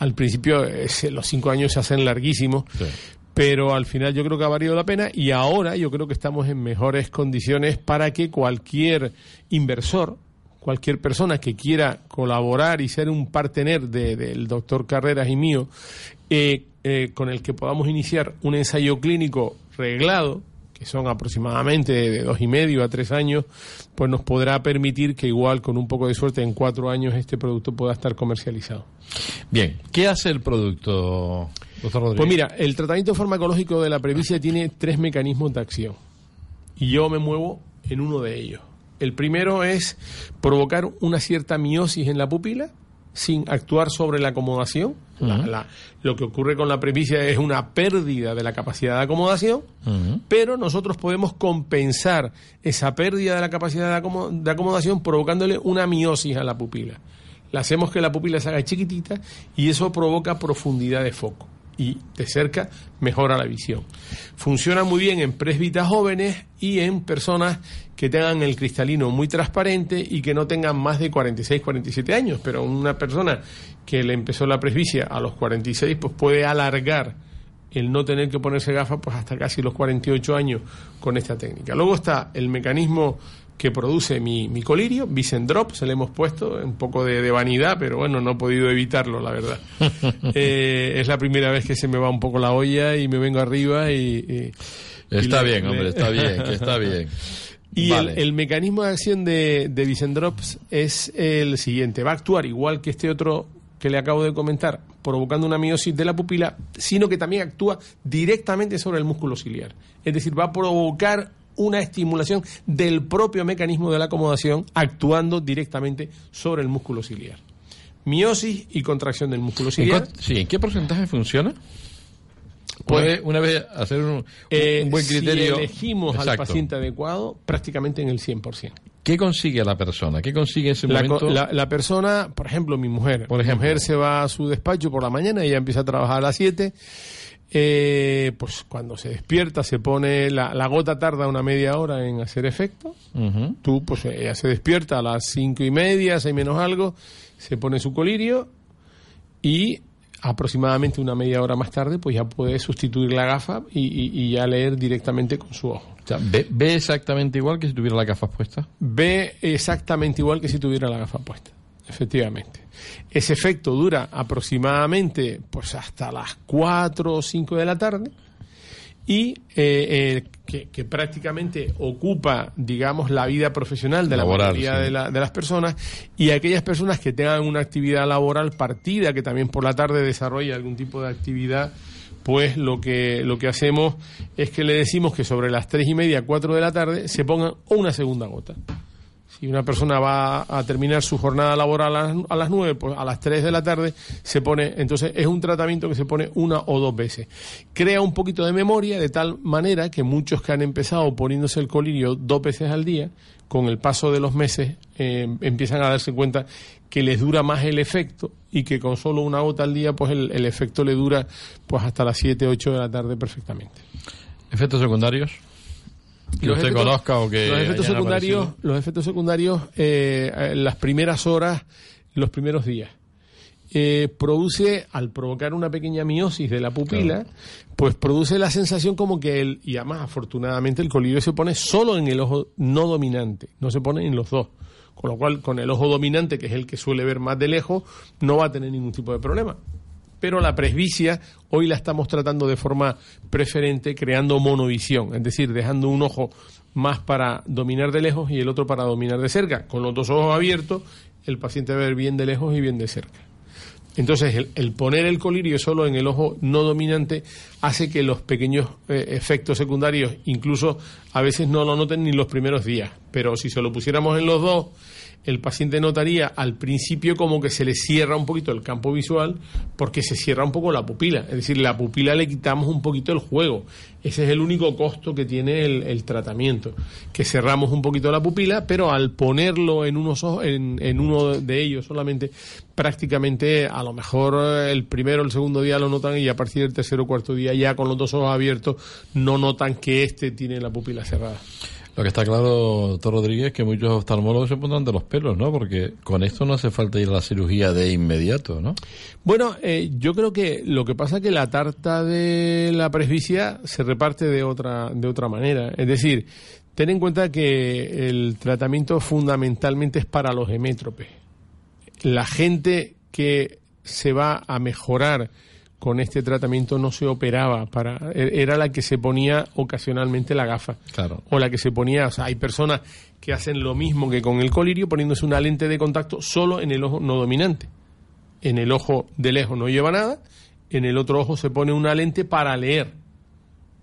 al principio es- los cinco años se hacen larguísimos, Sí. pero al final yo creo que ha valido la pena y ahora yo creo que estamos en mejores condiciones para que cualquier inversor, cualquier persona que quiera colaborar y ser un partener de- del doctor Carreras y mío, eh, eh, con el que podamos iniciar un ensayo clínico reglado, que son aproximadamente de dos y medio a tres años, pues nos podrá permitir que igual con un poco de suerte en cuatro años este producto pueda estar comercializado. Bien, ¿qué hace el producto, doctor Rodríguez? Pues mira, el tratamiento farmacológico de la previcia tiene tres mecanismos de acción y yo me muevo en uno de ellos. El primero es provocar una cierta miosis en la pupila sin actuar sobre la acomodación. La- la- lo que ocurre con la previcia es una pérdida de la capacidad de acomodación, pero nosotros podemos compensar esa pérdida de la capacidad de, de acomodación provocándole una miosis a la pupila. Le hacemos que la pupila se haga chiquitita y eso provoca profundidad de foco y de cerca mejora la visión. Funciona muy bien en presbitas jóvenes y en personas que tengan el cristalino muy transparente y que no tengan más de 46, 47 años, pero una persona que le empezó la presbicia a los 46 pues puede alargar el no tener que ponerse gafas pues hasta casi los 48 años con esta técnica. Luego está el mecanismo que produce mi, mi colirio, Vicendrop, se le hemos puesto, un poco de, de vanidad, pero bueno, no he podido evitarlo, la verdad. Eh, es la primera vez que se me va un poco la olla y me vengo arriba y... y- Está y le- bien, hombre, está bien, que está bien. Y Vale. el, el mecanismo de acción de, de Vicendrops es el siguiente. Va a actuar igual que este otro que le acabo de comentar, provocando una miosis de la pupila, sino que también actúa directamente sobre el músculo ciliar. Es decir, va a provocar una estimulación del propio mecanismo de la acomodación actuando directamente sobre el músculo ciliar. Miosis y contracción del músculo ¿En, ciliar. sí, ¿En qué porcentaje funciona? Puede una vez hacer un, Eh, un buen criterio. Si elegimos al paciente adecuado, prácticamente en el 100%. ¿Qué consigue la persona? ¿Qué consigue ese La, momento? la- la persona, por ejemplo, mi mujer. Por Mi ejemplo. mujer se va a su despacho por la mañana, ella empieza a trabajar a las 7. eh, pues cuando se despierta, se pone. La, la gota tarda una media hora en hacer efecto. Tú, pues ella se despierta a las cinco y media, seis menos algo, se pone su colirio y aproximadamente una media hora más tarde, pues ya puede sustituir la gafa y, y- y ya leer directamente con su ojo. O sea, ¿ve, ve exactamente igual que si tuviera las gafas puestas? ve exactamente igual que si tuviera la gafa puesta. Efectivamente. Ese efecto dura aproximadamente pues hasta las 4 o 5 de la tarde y eh, eh, que, que prácticamente ocupa, digamos, la vida profesional de la mayoría sí. de, la- de las personas y aquellas personas que tengan una actividad laboral partida, que también por la tarde desarrolla algún tipo de actividad, pues lo que, lo que hacemos es que le decimos que sobre las tres y media, cuatro de la tarde, se pongan una segunda gota. Si una persona va a terminar su jornada laboral a las, a las 9, pues a las 3 de la tarde se pone, entonces es un tratamiento que se pone una o dos veces. Crea un poquito de memoria de tal manera que muchos que han empezado poniéndose el colirio dos veces al día, con el paso de los meses eh, empiezan a darse cuenta que les dura más el efecto y que con solo una gota al día pues el, el efecto le dura pues hasta las 7, 8 de la tarde perfectamente. ¿Efectos secundarios? Que Los usted efectos- conozca o que los efectos secundarios aparecido. los efectos secundarios eh, las primeras horas los primeros días. Eh, produce al provocar una pequeña miosis de la pupila pues produce la sensación como que el y además afortunadamente el colirio se pone solo en el ojo no dominante no se pone en los dos. Con lo cual con el ojo dominante que es el que suele ver más de lejos no va a tener ningún tipo de problema pero la presbicia hoy la estamos tratando de forma preferente creando monovisión, es decir, dejando un ojo más para dominar de lejos y el otro para dominar de cerca. Con los dos ojos abiertos, el paciente va a ver bien de lejos y bien de cerca. Entonces, el, poner el colirio solo en el ojo no dominante hace que los pequeños eh, efectos secundarios incluso a veces no lo noten ni los primeros días. Pero si se lo pusiéramos en los dos, el paciente notaría al principio como que se le cierra un poquito el campo visual porque se cierra un poco la pupila. Es decir, la pupila le quitamos un poquito el juego. Ese es el único costo que tiene el, tratamiento. Que cerramos un poquito la pupila, pero al ponerlo en, unos en, uno de ellos solamente, prácticamente a lo mejor eh, el primero o el segundo día lo notan y a partir del tercero o cuarto día ya con los dos ojos abiertos no notan que este tiene la pupila cerrada. Lo que está claro, doctor Rodríguez, que muchos oftalmólogos se pondrán de los pelos, ¿no? Porque con esto no hace falta ir a la cirugía de inmediato, ¿no? Bueno, eh, yo creo que lo que pasa es que la tarta de la presbicia se reparte de otra, de otra manera. Es decir, ten en cuenta que el tratamiento fundamentalmente es para los hemétropes. La gente que se va a mejorar con este tratamiento no se operaba para e-, era la que se ponía ocasionalmente la gafa. Claro. o la que se ponía o sea hay personas que hacen lo mismo que con el colirio poniéndose una lente de contacto solo en el ojo no dominante. En el ojo de lejos no lleva nada en el otro ojo se pone una lente para leer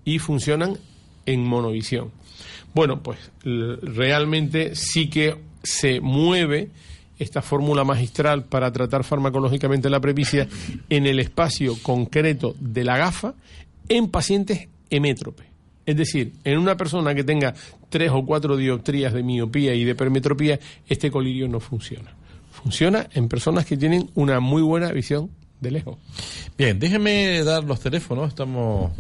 y funcionan en monovisión. Bueno pues realmente sí que se mueve esta fórmula magistral para tratar farmacológicamente la presbicia en el espacio concreto de la gafa en pacientes hemétropes. Es decir, en una persona que tenga tres o cuatro dioptrías de miopía y de permetropía, este colirio no funciona. Funciona en personas que tienen una muy buena visión de lejos. Bien, déjeme dar los teléfonos. Estamos.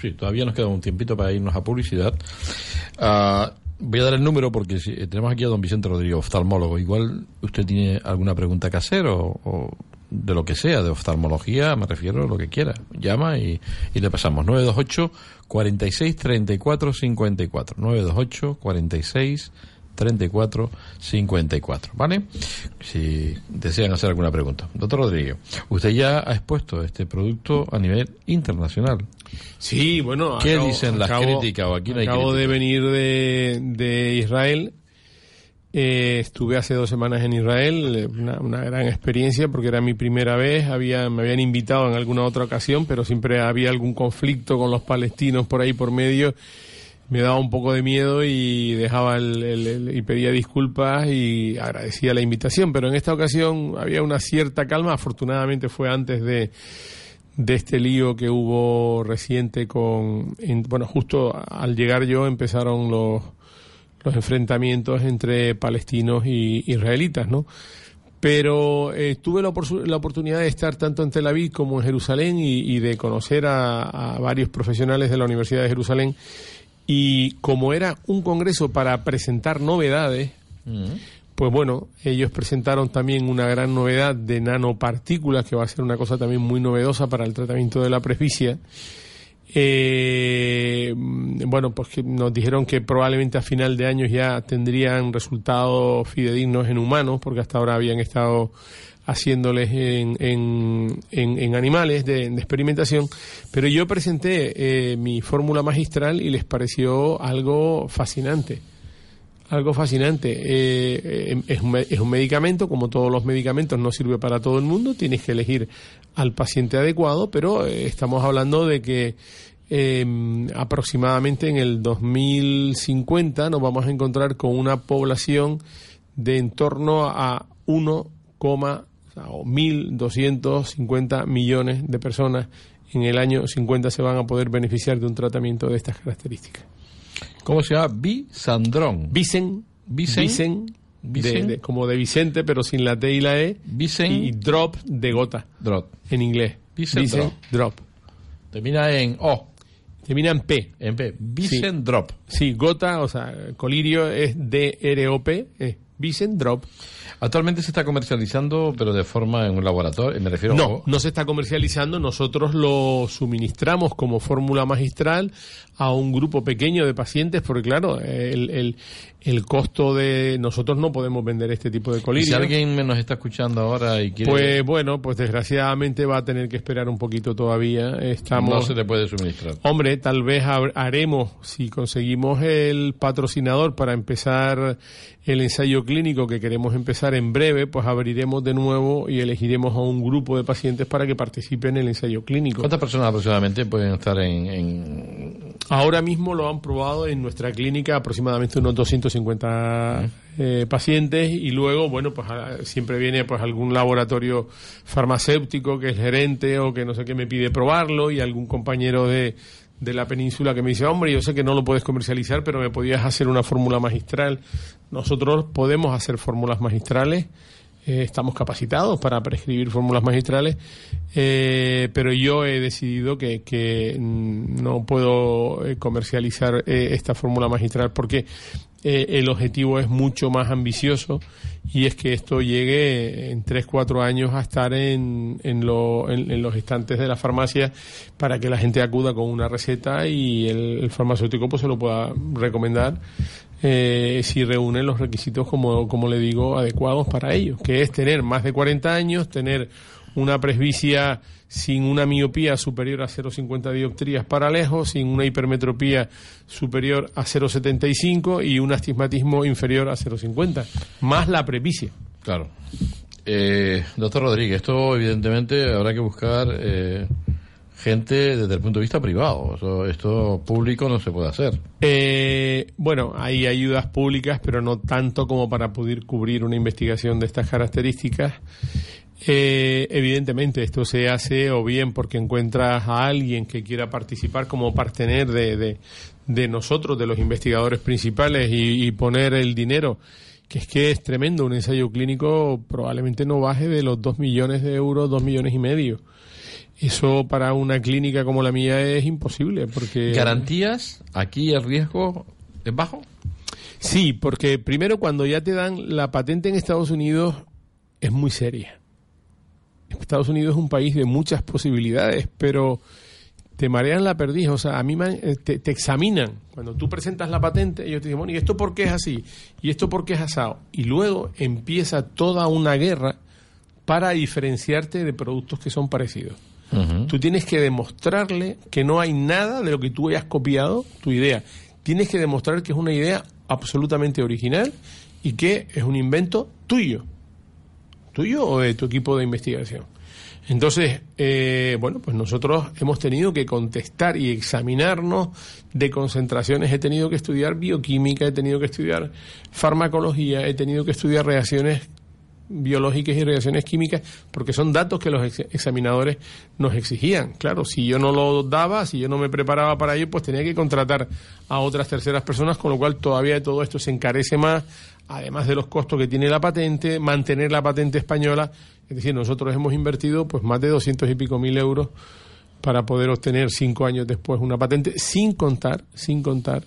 Sí, todavía nos queda un tiempito para irnos a publicidad. Ah, voy a dar el número porque si- eh, tenemos aquí a don Vicente Rodríguez, oftalmólogo. Igual usted tiene alguna pregunta que hacer o, o de lo que sea, de oftalmología, me refiero, lo que quiera. Llama y, y le pasamos. 928 46 34 54. 928 46 34 54, ¿vale? Si desean hacer alguna pregunta. Doctor Rodríguez, usted ya ha expuesto este producto a nivel internacional. Sí, bueno. ¿Qué dicen las críticas o aquí no hay acabo de venir de, de Israel. Eh, estuve hace dos semanas en Israel, eh, una, una gran experiencia porque era mi primera vez. Había, me habían invitado en alguna otra ocasión, pero siempre había algún conflicto con los palestinos por ahí por medio. Me daba un poco de miedo y dejaba el, el- el- y pedía disculpas y agradecía la invitación. Pero en esta ocasión había una cierta calma. Afortunadamente fue antes de, de este lío que hubo reciente con, en- bueno, justo al llegar yo empezaron los, los enfrentamientos entre palestinos y israelitas, ¿no? Pero eh, tuve la, la oportunidad de estar tanto en Tel Aviv como en Jerusalén y, de conocer a varios profesionales de la Universidad de Jerusalén. Y como era un congreso para presentar novedades, pues bueno, ellos presentaron también una gran novedad de nanopartículas, que va a ser una cosa también muy novedosa para el tratamiento de la presbicia. Eh, bueno, pues que nos dijeron que probablemente a final de año ya tendrían resultados fidedignos en humanos, porque hasta ahora habían estado haciéndoles en, en, en- en animales de, de experimentación. Pero yo presenté eh, mi fórmula magistral y les pareció algo fascinante algo fascinante. Eh, eh, es, un, medicamento, como todos los medicamentos, no sirve para todo el mundo, tienes que elegir al paciente adecuado, pero eh, estamos hablando de que eh, aproximadamente en el 2050 nos vamos a encontrar con una población de en torno a 1, o sea, o 1.250 millones de personas en el año 50 se van a poder beneficiar de un tratamiento de estas características. ¿Cómo se llama? Bisandrón. Vicen, Vicen. Vicen, de- Vicen. de- como de Vicente, pero sin la T y la E, Vicen y drop de gota Drop. en inglés. Vicen drop. Termina en O, Termina en P. en P. Vicen Drop. Sí, gota, o sea, colirio es D-R-O-P, es Vicen drop. Actualmente se está comercializando, pero de forma en un laboratorio. Me refiero No, no se está comercializando, nosotros lo suministramos como fórmula magistral a un grupo pequeño de pacientes, porque claro, el, el, el costo de... Nosotros no podemos vender este tipo de colirio. si alguien me nos está escuchando ahora y quiere. Pues bueno, pues desgraciadamente va a tener que esperar un poquito todavía. Estamos... no se le puede suministrar. Hombre, tal vez haremos, si conseguimos el patrocinador para empezar el ensayo clínico que queremos empezar en breve, pues abriremos de nuevo y elegiremos a un grupo de pacientes para que participen en el ensayo clínico. ¿Cuántas personas aproximadamente pueden estar en, en- Ahora mismo lo han probado en nuestra clínica aproximadamente unos 250 eh, pacientes y luego, bueno, pues a- siempre viene pues algún laboratorio farmacéutico que es gerente o que no sé qué me pide probarlo y algún compañero de, de la península que me dice, hombre, yo sé que no lo puedes comercializar, pero me podías hacer una fórmula magistral. Nosotros podemos hacer fórmulas magistrales eh, estamos capacitados para prescribir fórmulas magistrales, eh, pero yo he decidido que, que no puedo eh, comercializar esta fórmula magistral porque el objetivo es mucho más ambicioso y es que esto llegue en 3-4 años a estar en, en, los estantes de la farmacia para que la gente acuda con una receta y el, farmacéutico pues se lo pueda recomendar eh, si reúnen los requisitos, como, como le digo, adecuados para ellos, que es tener más de 40 años, tener una presbicia sin una miopía superior a 0,50 dioptrías para lejos, sin una hipermetropía superior a 0,75 y un astigmatismo inferior a 0,50, más la presbicia. Claro. Eh, doctor Rodríguez, esto evidentemente habrá que buscar eh, gente desde el punto de vista privado. Esto, público no se puede hacer. Eh, bueno, hay ayudas públicas, pero no tanto como para poder cubrir una investigación de estas características. Eh, evidentemente, esto se hace o bien porque encuentras a alguien que quiera participar como partener de, de, nosotros, de los investigadores principales, y, y, poner el dinero, que es que es tremendo. Un ensayo clínico probablemente no baje de los dos millones de euros, dos millones y medio. Eso para una clínica como la mía es imposible porque... ¿Garantías? ¿Aquí el riesgo es bajo? Sí, porque primero cuando ya te dan la patente en Estados Unidos es muy seria. Estados Unidos es un país de muchas posibilidades, pero te marean la perdiz, o sea, a mí eh, te, te, examinan. Cuando tú presentas la patente, ellos te dicen, bueno, ¿y esto por qué es así? ¿Y esto por qué es asado? Y luego empieza toda una guerra para diferenciarte de productos que son parecidos. Tú tienes que demostrarle que no hay nada de lo que tú hayas copiado, tu idea. Tienes que demostrar que es una idea absolutamente original y que es un invento tuyo. ¿Tuyo o de tu equipo de investigación? Entonces, eh, bueno, pues nosotros hemos tenido que contestar y examinarnos de concentraciones. He tenido que estudiar bioquímica, he tenido que estudiar farmacología, he tenido que estudiar reacciones biológicas y reacciones químicas, porque son datos que los examinadores nos exigían. Claro, si yo no lo daba, si yo no me preparaba para ello, pues tenía que contratar a otras terceras personas, con lo cual todavía todo esto se encarece más, además de los costos que tiene la patente, mantener la patente española. Es decir, nosotros hemos invertido pues más de doscientos y pico mil euros para poder obtener cinco años después una patente, sin contar, sin contar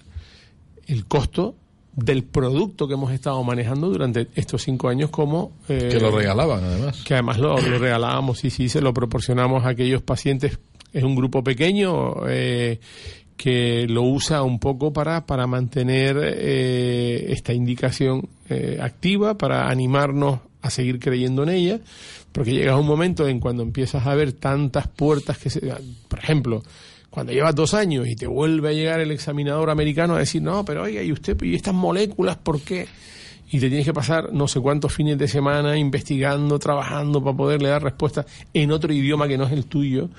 el costo del producto que hemos estado manejando durante estos cinco años como... Eh, que lo regalaban además. Que además lo, regalábamos, y sí, se lo proporcionamos a aquellos pacientes. Es un grupo pequeño eh, que lo usa un poco para, para mantener eh, esta indicación activa, para animarnos a seguir creyendo en ella, porque llega un momento en cuando empiezas a ver tantas puertas que se... Por ejemplo, cuando llevas dos años y te vuelve a llegar el examinador americano a decir, no, pero oiga, ¿y usted, y estas moléculas por qué? Y te tienes que pasar no sé cuántos fines de semana investigando, trabajando para poderle dar respuesta en otro idioma que no es el tuyo,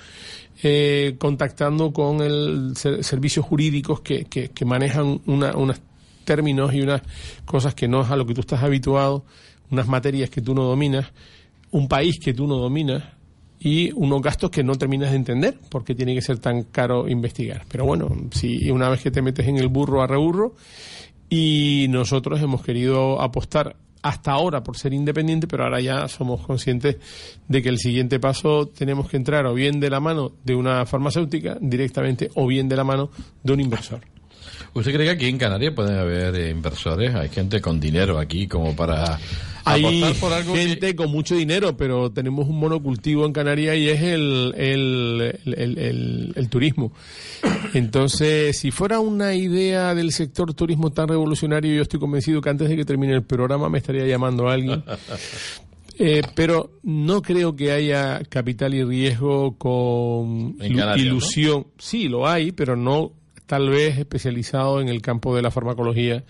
eh, contactando con el servicios jurídicos que, que, manejan unos términos y unas cosas que no es a lo que tú estás habituado, unas materias que tú no dominas, un país que tú no dominas, y unos gastos que no terminas de entender porque tiene que ser tan caro investigar. Pero bueno, si una vez que te metes en el burro a reburro y nosotros hemos querido apostar hasta ahora por ser independiente, pero ahora ya somos conscientes de que el siguiente paso tenemos que entrar o bien de la mano de una farmacéutica directamente o bien de la mano de un inversor. ¿Usted cree que aquí en Canarias pueden haber eh, inversores? Hay gente con dinero aquí como para hay gente con mucho dinero, pero tenemos un monocultivo en Canarias y es el, el, el, turismo. Entonces, si fuera una idea del sector turismo tan revolucionario, yo estoy convencido que antes de que termine el programa me estaría llamando a alguien. Eh, pero no creo que haya capital y riesgo con ilusión. Sí, lo hay, pero no tal vez especializado en el campo de la farmacología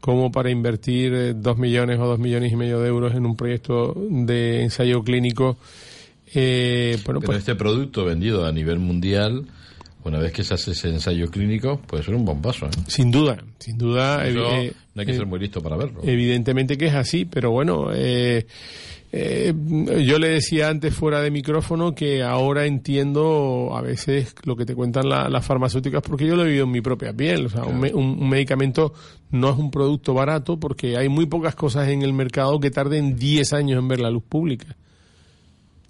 como para invertir eh, dos millones o dos millones y medio de euros en un proyecto de ensayo clínico. Eh, bueno, Pero pues, este producto vendido a nivel mundial, una vez que se hace ese ensayo clínico, puede ser un paso. ¿eh? Sin duda, sin duda. no hay que ser muy listo para verlo. Evidentemente que es así, pero bueno, Eh, yo le decía antes fuera de micrófono que ahora entiendo a veces lo que te cuentan la- las farmacéuticas porque yo lo he vivido en mi propia piel. O sea, un, me- un- un medicamento no es un producto barato porque hay muy pocas cosas en el mercado que tarden 10 años en ver la luz pública.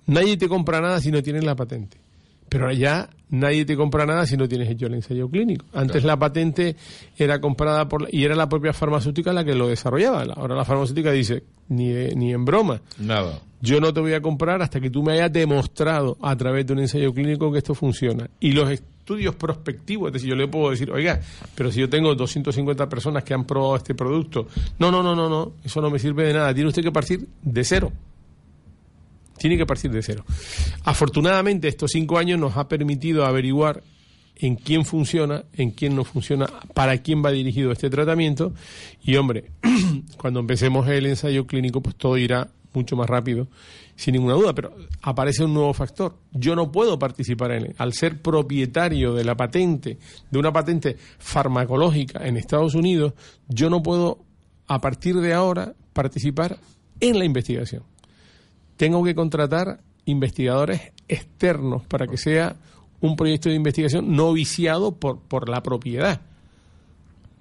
Nadie te compra nada si no tienes la patente. Pero ya nadie te compra nada si no tienes hecho el ensayo clínico. Antes la patente era comprada por la- y era la propia farmacéutica la que lo desarrollaba. Ahora la farmacéutica dice, ni, ni en broma, Nada. yo no te voy a comprar hasta que tú me hayas demostrado a través de un ensayo clínico que esto funciona. Y los estudios prospectivos, es decir, yo le puedo decir, oiga, pero si yo tengo 250 personas que han probado este producto, no, no, no, no, no, eso no me sirve de nada, tiene usted que partir de cero. Tiene que partir de cero. Afortunadamente, estos cinco años nos ha permitido averiguar en quién funciona, en quién no funciona, para quién va dirigido este tratamiento. Y hombre, cuando empecemos el ensayo clínico, pues todo irá mucho más rápido, sin ninguna duda. Pero aparece un nuevo factor. Yo no puedo participar en él. Al ser propietario de la patente, de una patente farmacológica en Estados Unidos, yo no puedo, a partir de ahora, participar en la investigación tengo que contratar investigadores externos para que sea un proyecto de investigación no viciado por, por la propiedad.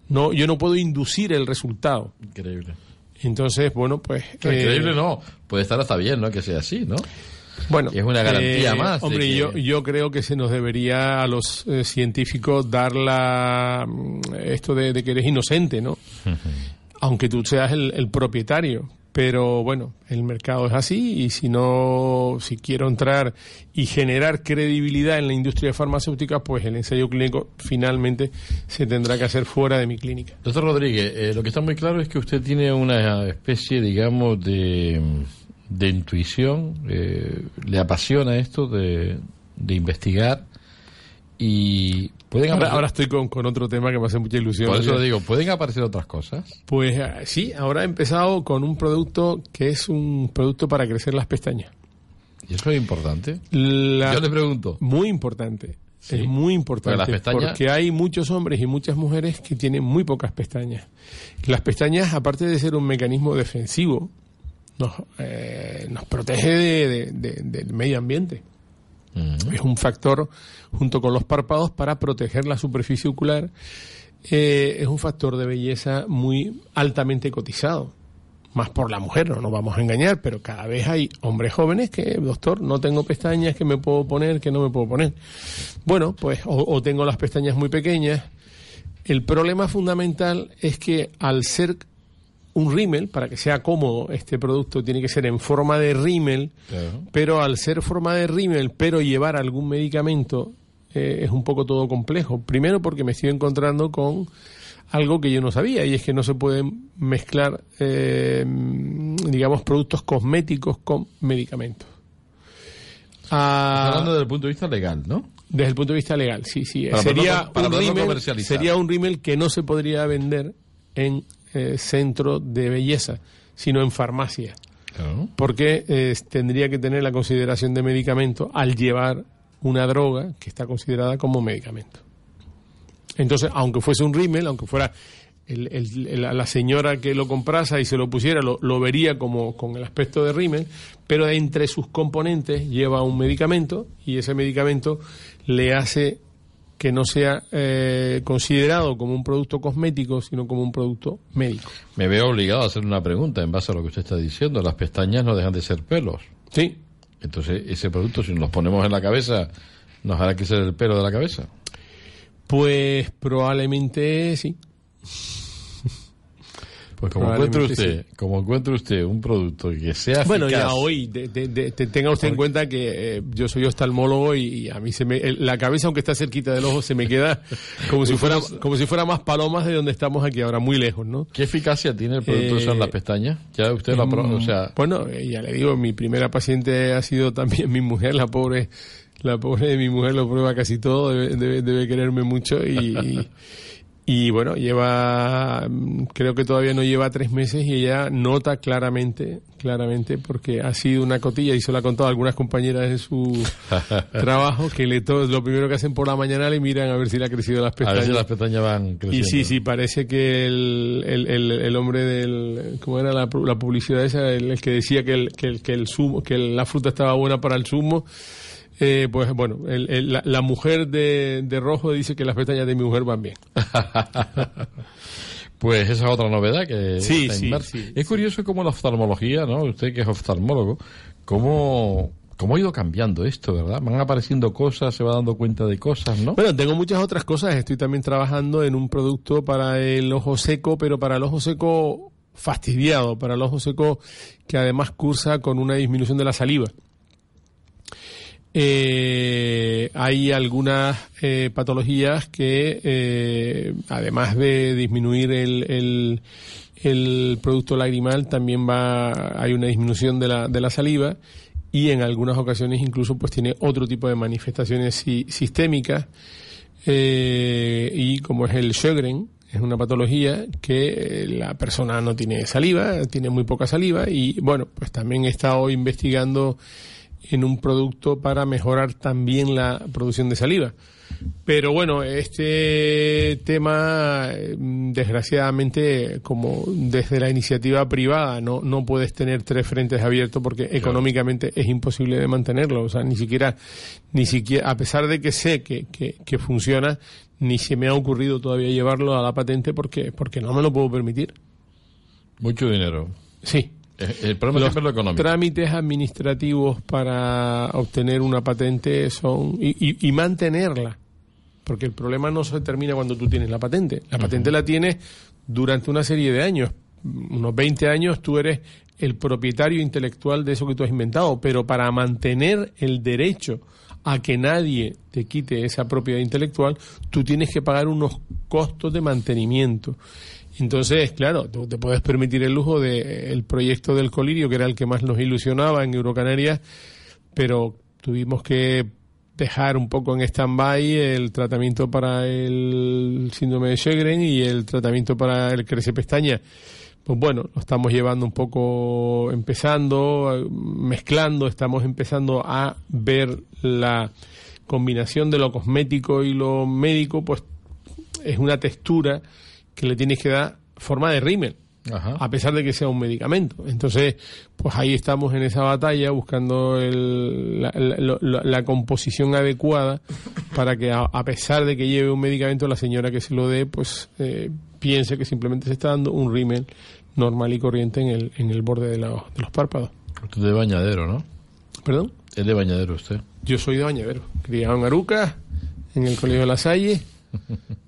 No, yo no puedo inducir el resultado. Increíble. Entonces, bueno, pues... eh, Increíble no. Puede estar hasta bien, ¿no? Que sea así, ¿no? Bueno, Y es una garantía eh, más Hombre, que- yo, yo creo que se nos debería a los eh, científicos dar la, mm, esto de, de que eres inocente, ¿no? Aunque tú seas el, el propietario. Pero bueno, el mercado es así y si no, si quiero entrar y generar credibilidad en la industria farmacéutica, pues el ensayo clínico finalmente se tendrá que hacer fuera de mi clínica. Doctor Rodríguez, eh, lo que está muy claro es que usted tiene una especie, digamos, de, de intuición, eh, le apasiona esto de, de investigar y pueden Ahora, estoy con, con otro tema que me hace mucha ilusión. por eso le digo, pueden aparecer otras cosas. Pues eh, sí, ahora he empezado con un producto que es un producto para crecer las pestañas. Y eso es importante. La- Yo le pregunto, Muy importante. Sí. Es muy importante. Porque las pestañas- Porque hay muchos hombres y muchas mujeres que tienen muy pocas pestañas. Las pestañas, aparte de ser un mecanismo defensivo, nos, eh, nos protege de- de- de- del medio ambiente. Es un factor, junto con los párpados, para proteger la superficie ocular. Eh, es un factor de belleza muy altamente cotizado. Más por la mujer, no nos vamos a engañar, pero cada vez hay hombres jóvenes que, doctor, no tengo pestañas, que me puedo poner, que no me puedo poner. Bueno, pues, o tengo las pestañas muy pequeñas. El problema fundamental es que al ser un rímel, para que sea cómodo, este producto tiene que ser en forma de rímel, claro. pero al ser forma de rímel, pero llevar algún medicamento, eh, es un poco todo complejo. Primero porque me estoy encontrando con algo que yo no sabía, y es que no se pueden mezclar, eh, digamos, productos cosméticos con medicamentos. Ah, hablando desde el punto de vista legal, ¿no? desde el punto de vista legal, sí, sí. Para sería, poderlo- para un rímel, sería un rímel que no se podría vender en eh, centro de belleza, sino en farmacia Claro. porque eh, tendría que tener la consideración de medicamento al llevar una droga que está considerada como medicamento. Entonces, aunque fuese un rímel, aunque fuera el- el- el- la señora que lo comprase y se lo pusiera, lo, lo vería como con el aspecto de rímel, pero entre sus componentes lleva un medicamento y ese medicamento le hace que no sea eh, considerado como un producto cosmético, sino como un producto médico. Me veo obligado a hacer una pregunta en base a lo que usted está diciendo. Las pestañas no dejan de ser pelos. Sí, Entonces, ese producto, si nos los ponemos en la cabeza, ¿nos hará crecer el pelo de la cabeza? pues probablemente sí. Pues como encuentre usted, como encuentre usted un producto que sea Bueno, eficaz, ya hoy, de- de- de- te- tenga usted en cuenta que eh, yo soy oftalmólogo y, y a mí se me, el- la cabeza, aunque está cerquita del ojo, se me queda como si fuera como si fuera más palomas de donde estamos aquí ahora, muy lejos, ¿no? ¿qué eficacia tiene el producto eso en Eh, las pestañas? Ya usted lo ha probado, o sea, Bueno, eh, ya le digo, mi primera paciente ha sido también mi mujer, la pobre, la pobre de mi mujer lo prueba casi todo, debe, debe, debe quererme mucho y, Y bueno, lleva, creo que todavía no lleva tres meses y ella nota claramente, claramente, porque ha sido una cotilla y se lo ha contado a algunas compañeras de su trabajo, que le todo, lo primero que hacen por la mañana le miran a ver si le ha crecido las A pestañas. ver si las pestañas van creciendo. Y sí, sí, parece que el, el, el, el hombre del... ¿Cómo era la, la publicidad esa? El, el que decía que, el, que, el, que, el zumo, que la fruta estaba buena para el zumo. Eh, pues bueno, el- el- la, la mujer de, de rojo dice que las pestañas de mi mujer van bien. Pues esa es otra novedad que Sí, sí, sí. Es curioso cómo la oftalmología, ¿no? Usted que es oftalmólogo, cómo, cómo ha ido cambiando esto, ¿verdad? Van apareciendo cosas, se va dando cuenta de cosas, ¿no? Bueno, tengo muchas otras cosas. Estoy también trabajando en un producto para el ojo seco, pero para el ojo seco fastidiado, para el ojo seco que además cursa con una disminución de la saliva. Eh, hay algunas eh, patologías que, eh, además de disminuir el, el, el producto lagrimal, también va hay una disminución de la, de la saliva y en algunas ocasiones incluso pues tiene otro tipo de manifestaciones si- sistémicas. Eh, y como es el Sjögren, es una patología que eh, la persona no tiene saliva, tiene muy poca saliva y bueno, pues también he estado investigando en un producto para mejorar también la producción de saliva. Pero bueno, este tema, eh, desgraciadamente, como desde la iniciativa privada, no, no puedes tener tres frentes abiertos porque económicamente es imposible de mantenerlo. O sea, ni siquiera, ni siquiera, a pesar de que sé que, que, que funciona, ni se me ha ocurrido todavía llevarlo a la patente porque, porque no me lo puedo permitir. Mucho dinero. Sí, El problema los es lo económico. trámites administrativos para obtener una patente son y, y- y mantenerla porque el problema no se termina cuando tú tienes la patente. La patente la tienes durante una serie de años. Unos 20 años tú eres el propietario intelectual de eso que tú has inventado pero para mantener el derecho a que nadie te quite esa propiedad intelectual tú tienes que pagar unos costos de mantenimiento entonces, claro, tú te puedes permitir el lujo de el proyecto del colirio, que era el que más nos ilusionaba en Eurocanarias, pero tuvimos que dejar un poco en stand-by el tratamiento para el síndrome de Sjögren y el tratamiento para el crece pestaña. Pues bueno, lo estamos llevando un poco empezando, eh, mezclando, estamos empezando a ver la combinación de lo cosmético y lo médico, pues es una textura que le tienes que dar forma de rímel, a pesar de que sea un medicamento. Entonces, pues ahí estamos en esa batalla buscando el- la, la- la- la composición adecuada para que, a, a pesar de que lleve un medicamento, la señora que se lo dé, pues eh, piense que simplemente se está dando un rímel normal y corriente en el, en el borde de, la- de los párpados. Usted es de bañadero, ¿no? ¿Perdón? Es de bañadero usted. Yo soy de Bañadero, criado en Aruca, en el Colegio de la Salle.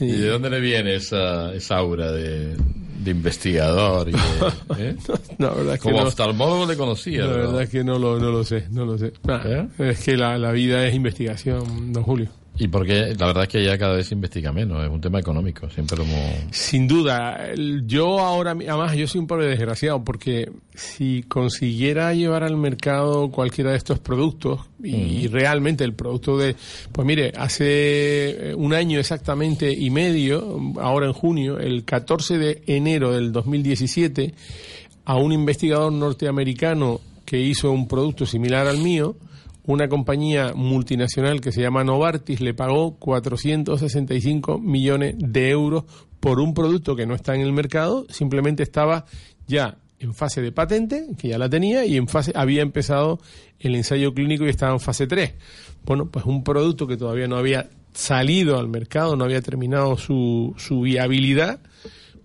¿Y de dónde le viene esa, esa aura de, de investigador? Y de, ¿eh? No, la verdad es que Como no. oftalmólogo le conocía. La ¿no? verdad es que no lo, no lo sé, no lo sé. Nah, ¿Eh? Es que la, la vida es investigación, don Julio. Y porque la verdad es que ya cada vez se investiga menos, es un tema económico, siempre lo hemos... Sin duda, yo ahora, además yo soy un pobre desgraciado porque si consiguiera llevar al mercado cualquiera de estos productos y, realmente el producto de, pues mire, hace eh, un año exactamente y medio, ahora en junio, el 14 de enero del 2017, a un investigador norteamericano que hizo un producto similar al mío, una compañía multinacional que se llama Novartis le pagó 465 millones de euros por un producto que no está en el mercado, simplemente estaba ya en fase de patente, que ya la tenía, y en fase había empezado el ensayo clínico y estaba en fase 3. Bueno, pues un producto que todavía no había salido al mercado, no había terminado su, su viabilidad,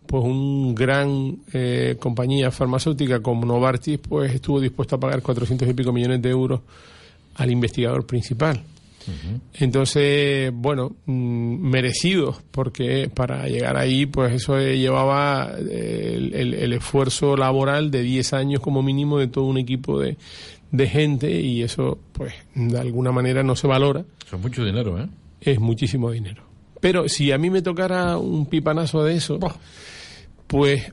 pues un gran eh, compañía farmacéutica como Novartis pues estuvo dispuesto a pagar 400 y pico millones de euros al investigador principal. Entonces, bueno, mm, merecidos, porque para llegar ahí, pues eso eh, llevaba eh, el, el- el esfuerzo laboral de 10 años como mínimo de todo un equipo de, de gente y eso, pues, de alguna manera no se valora, Eso es mucho dinero, ¿eh? es muchísimo dinero. Pero si a mí me tocara un pipanazo de eso, pues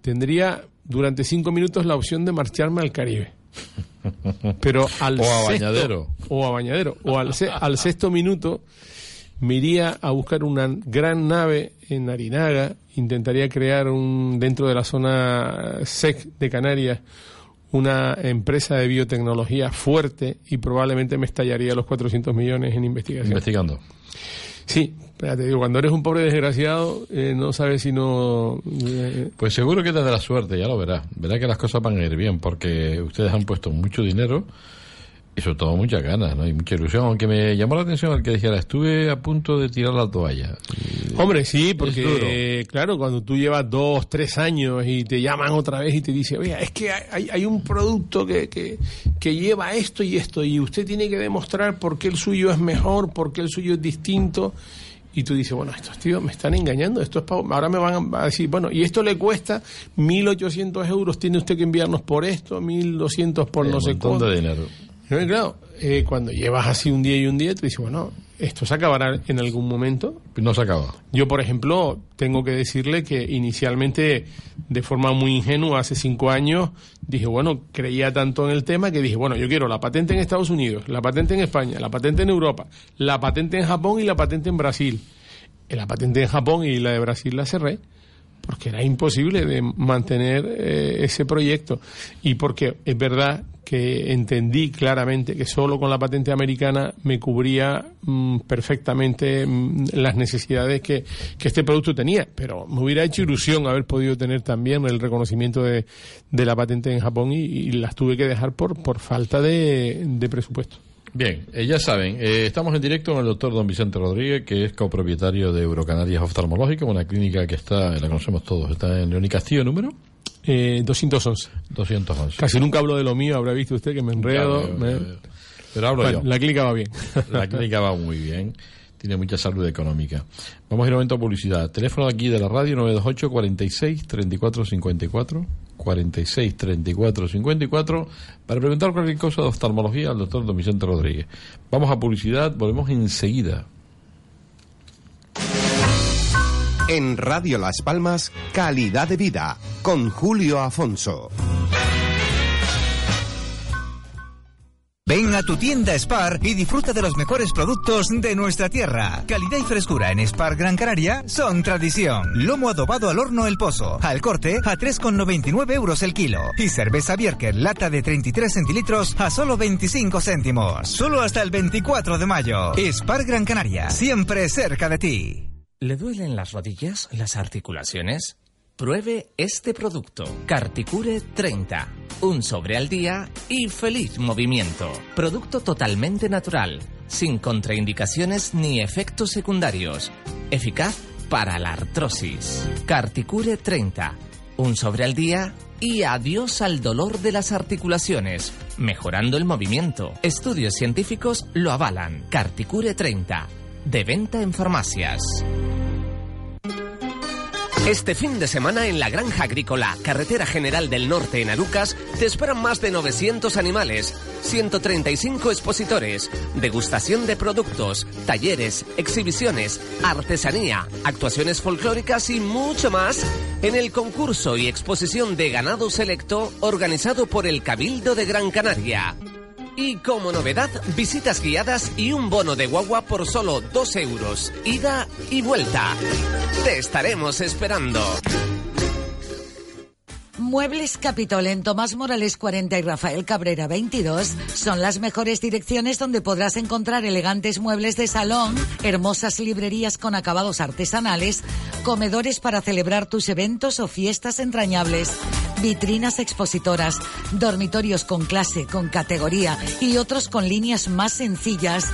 tendría durante cinco minutos la opción de marcharme al Caribe. Pero al O a sexto- Bañadero. o a bañadero o al, se- al sexto minuto me iría a buscar una gran nave en Narinaga, intentaría crear un dentro de la zona SEC de Canarias una empresa de biotecnología fuerte y probablemente me estallaría los 400 millones en investigación. Investigando. Sí, te digo, cuando eres un pobre desgraciado, eh, no sabes si no... eh, Pues seguro que tendrás suerte, ya lo verás. Verás que las cosas van a ir bien, porque ustedes han puesto mucho dinero y sobre todo muchas ganas, ¿no? Y mucha ilusión, aunque me llamó la atención el que dijera, estuve a punto de tirar la toalla. Hombre, sí, porque claro, cuando tú llevas dos, tres años y te llaman otra vez y te dicen, oye, es que hay, hay un producto que, que, que lleva esto y esto y usted tiene que demostrar por qué el suyo es mejor, por qué el suyo es distinto. Y tú dices, bueno, estos tíos me están engañando, esto es pa- ahora me van a decir, bueno, y esto le cuesta 1.800 euros, tiene usted que enviarnos por esto, 1.200 por no sé cuánto. de dinero. No, claro, eh, cuando llevas así un día y un día, tú dices, bueno, esto se acabará en algún momento. No se acaba. Yo, por ejemplo, tengo que decirle que inicialmente, de forma muy ingenua, hace cinco años, dije, bueno, creía tanto en el tema que dije, bueno, yo quiero la patente en Estados Unidos, la patente en España, la patente en Europa, la patente en Japón y la patente en Brasil. Eh, La patente en Japón y la de Brasil la cerré porque era imposible de mantener eh, ese proyecto y porque es verdad que entendí claramente que solo con la patente americana me cubría mm, perfectamente mm, las necesidades que, que este producto tenía, pero me hubiera hecho ilusión haber podido tener también el reconocimiento de, de la patente en Japón y, y las tuve que dejar por, por falta de, de presupuesto. Bien, eh, ya saben, eh, estamos en directo con el doctor don Vicente Rodríguez, que es copropietario de Eurocanarias Oftalmológica, una clínica que está, la conocemos todos, está en León y Castillo, número Eh, 211. 211. Casi nunca hablo de lo mío, habrá visto usted que me enredo. Me- veo. Pero hablo Bueno, yo. la clínica va bien. La clínica va muy bien. Tiene mucha salud económica. Vamos a ir a un momento a publicidad. Teléfono aquí de la radio 928 46 34 54 46 34 54 para preguntar cualquier cosa de oftalmología al doctor Don Rodríguez. Vamos a publicidad, volvemos enseguida. En Radio Las Palmas, Calidad de Vida, con Julio Afonso. Ven a tu tienda Spar y disfruta de los mejores productos de nuestra tierra. Calidad y frescura en Spar Gran Canaria son tradición. Lomo adobado al horno El Pozo. Al corte a 3,99 euros el kilo. Y cerveza Bierker lata de 33 centilitros a solo 25 céntimos. Solo hasta el 24 de mayo. Spar Gran Canaria. Siempre cerca de ti. ¿Le duelen las rodillas, las articulaciones? Pruebe este producto, Carticure 30. Un sobre al día y feliz movimiento. Producto totalmente natural, sin contraindicaciones ni efectos secundarios. Eficaz para la artrosis. Carticure 30. Un sobre al día y adiós al dolor de las articulaciones, mejorando el movimiento. Estudios científicos lo avalan. Carticure 30. De venta en farmacias. Este fin de semana en la Granja Agrícola, Carretera General del Norte en Arucas, te esperan más de 900 animales, 135 expositores, degustación de productos, talleres, exhibiciones, artesanía, actuaciones folclóricas y mucho más en el concurso y exposición de ganado selecto organizado por el Cabildo de Gran Canaria. Y como novedad, visitas guiadas y un bono de guagua por solo 2 euros, ida y vuelta. Te estaremos esperando. Muebles Capitol en Tomás Morales 40 y Rafael Cabrera 22 son las mejores direcciones donde podrás encontrar elegantes muebles de salón, hermosas librerías con acabados artesanales, comedores para celebrar tus eventos o fiestas entrañables, vitrinas expositoras, dormitorios con clase, con categoría y otros con líneas más sencillas.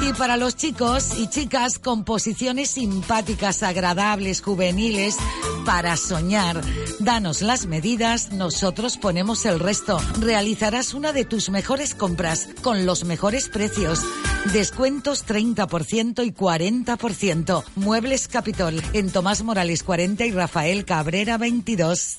Y para los chicos y chicas, composiciones simpáticas, agradables, juveniles, para soñar. Danos las medidas, nosotros ponemos el resto. Realizarás una de tus mejores compras con los mejores precios. Descuentos 30% y 40%. Muebles Capitol en Tomás Morales 40 y Rafael Cabrera 22.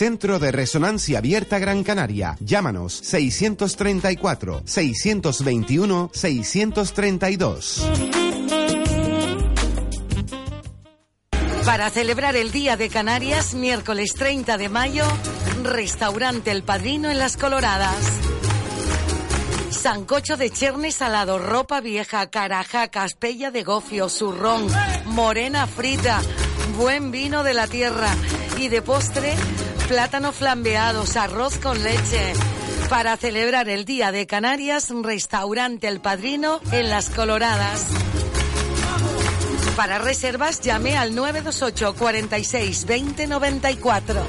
Centro de Resonancia Abierta Gran Canaria. Llámanos 634 621 632. Para celebrar el Día de Canarias, miércoles 30 de mayo, Restaurante El Padrino en Las Coloradas. Sancocho de cherne salado, ropa vieja, caraja, caspella de gofio, zurrón, morena frita, buen vino de la tierra y de postre, plátano flambeados, arroz con leche. Para celebrar el Día de Canarias, Restaurante El Padrino en Las Coloradas. Para reservas llame al 928 46 20 94.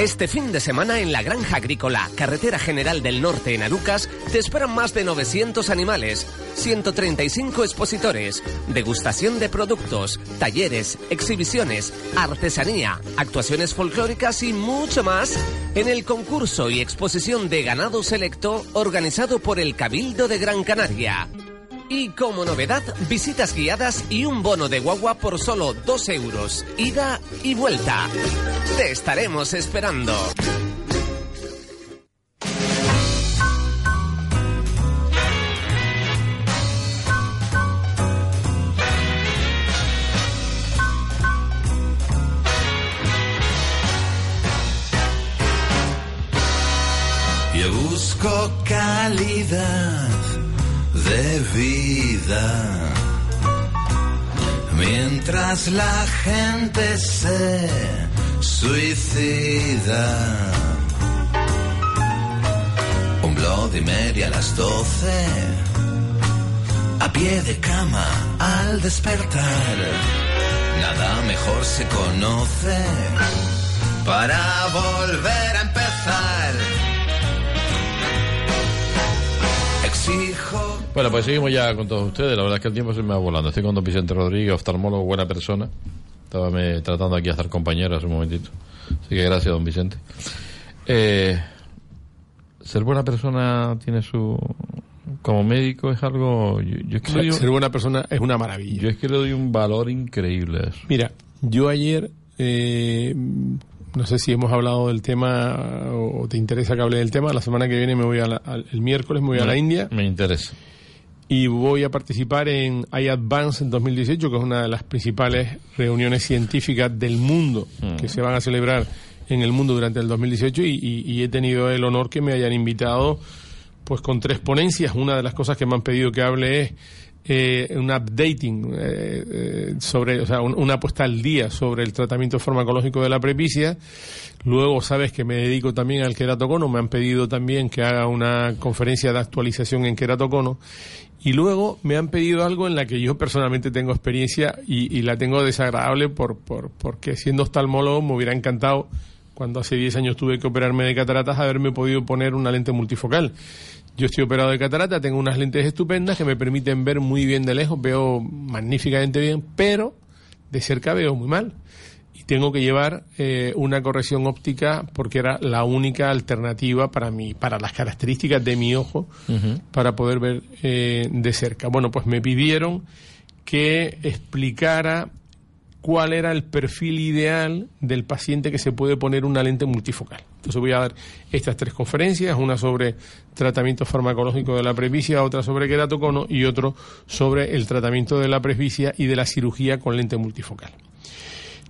Este fin de semana en la Granja Agrícola, Carretera General del Norte en Arucas, te esperan más de 900 animales, 135 expositores, degustación de productos, talleres, exhibiciones, artesanía, actuaciones folclóricas y mucho más en el concurso y exposición de ganado selecto organizado por el Cabildo de Gran Canaria. Y como novedad, visitas guiadas y un bono de guagua por solo 2 euros, ida y vuelta. Te estaremos esperando. Mientras la gente se suicida. Un Bloody Mary a las doce. A pie de cama al despertar. Nada mejor se conoce para volver a empezar. Bueno, pues seguimos ya con todos ustedes. La verdad es que el tiempo se me va volando. Estoy con don Vicente Rodríguez, oftalmólogo, buena persona. Estaba me, tratando aquí a estar compañero hace un momentito. Así que gracias, don Vicente. Eh, ser buena persona tiene su... Como médico es algo... Yo, yo es que un- Ser buena persona es una maravilla. yo es que le doy un valor increíble a eso. Mira, yo ayer, eh, no sé si hemos hablado del tema o te interesa que hable del tema, la semana que viene me voy a la- al- el miércoles me voy a la India Me interesa. Y voy a participar en iAdvance en 2018, que es una de las principales reuniones científicas del mundo que se van a celebrar en el mundo durante el 2018 y, y- y he tenido el honor que me hayan invitado pues con tres ponencias. Una de las cosas que me han pedido que hable es eh, un updating eh, eh, sobre, o sea, un- una puesta al día sobre el tratamiento farmacológico de la prepicia. Luego sabes que me dedico también al queratocono, me han pedido también que haga una conferencia de actualización en queratocono. Y luego me han pedido algo en la que yo personalmente tengo experiencia y, la tengo desagradable por, por, porque siendo oftalmólogo me hubiera encantado cuando hace 10 años tuve que operarme de cataratas, haberme podido poner una lente multifocal. Yo estoy operado de catarata, tengo unas lentes estupendas que me permiten ver muy bien de lejos, veo magníficamente bien, pero de cerca veo muy mal. Y tengo que llevar eh, una corrección óptica porque era la única alternativa para mí, para las características de mi ojo, para poder ver eh, de cerca. Bueno, pues me pidieron que explicara cuál era el perfil ideal del paciente que se puede poner una lente multifocal. Entonces voy a dar estas tres conferencias, una sobre tratamiento farmacológico de la presbicia, otra sobre queratocono y otro sobre el tratamiento de la presbicia y de la cirugía con lente multifocal.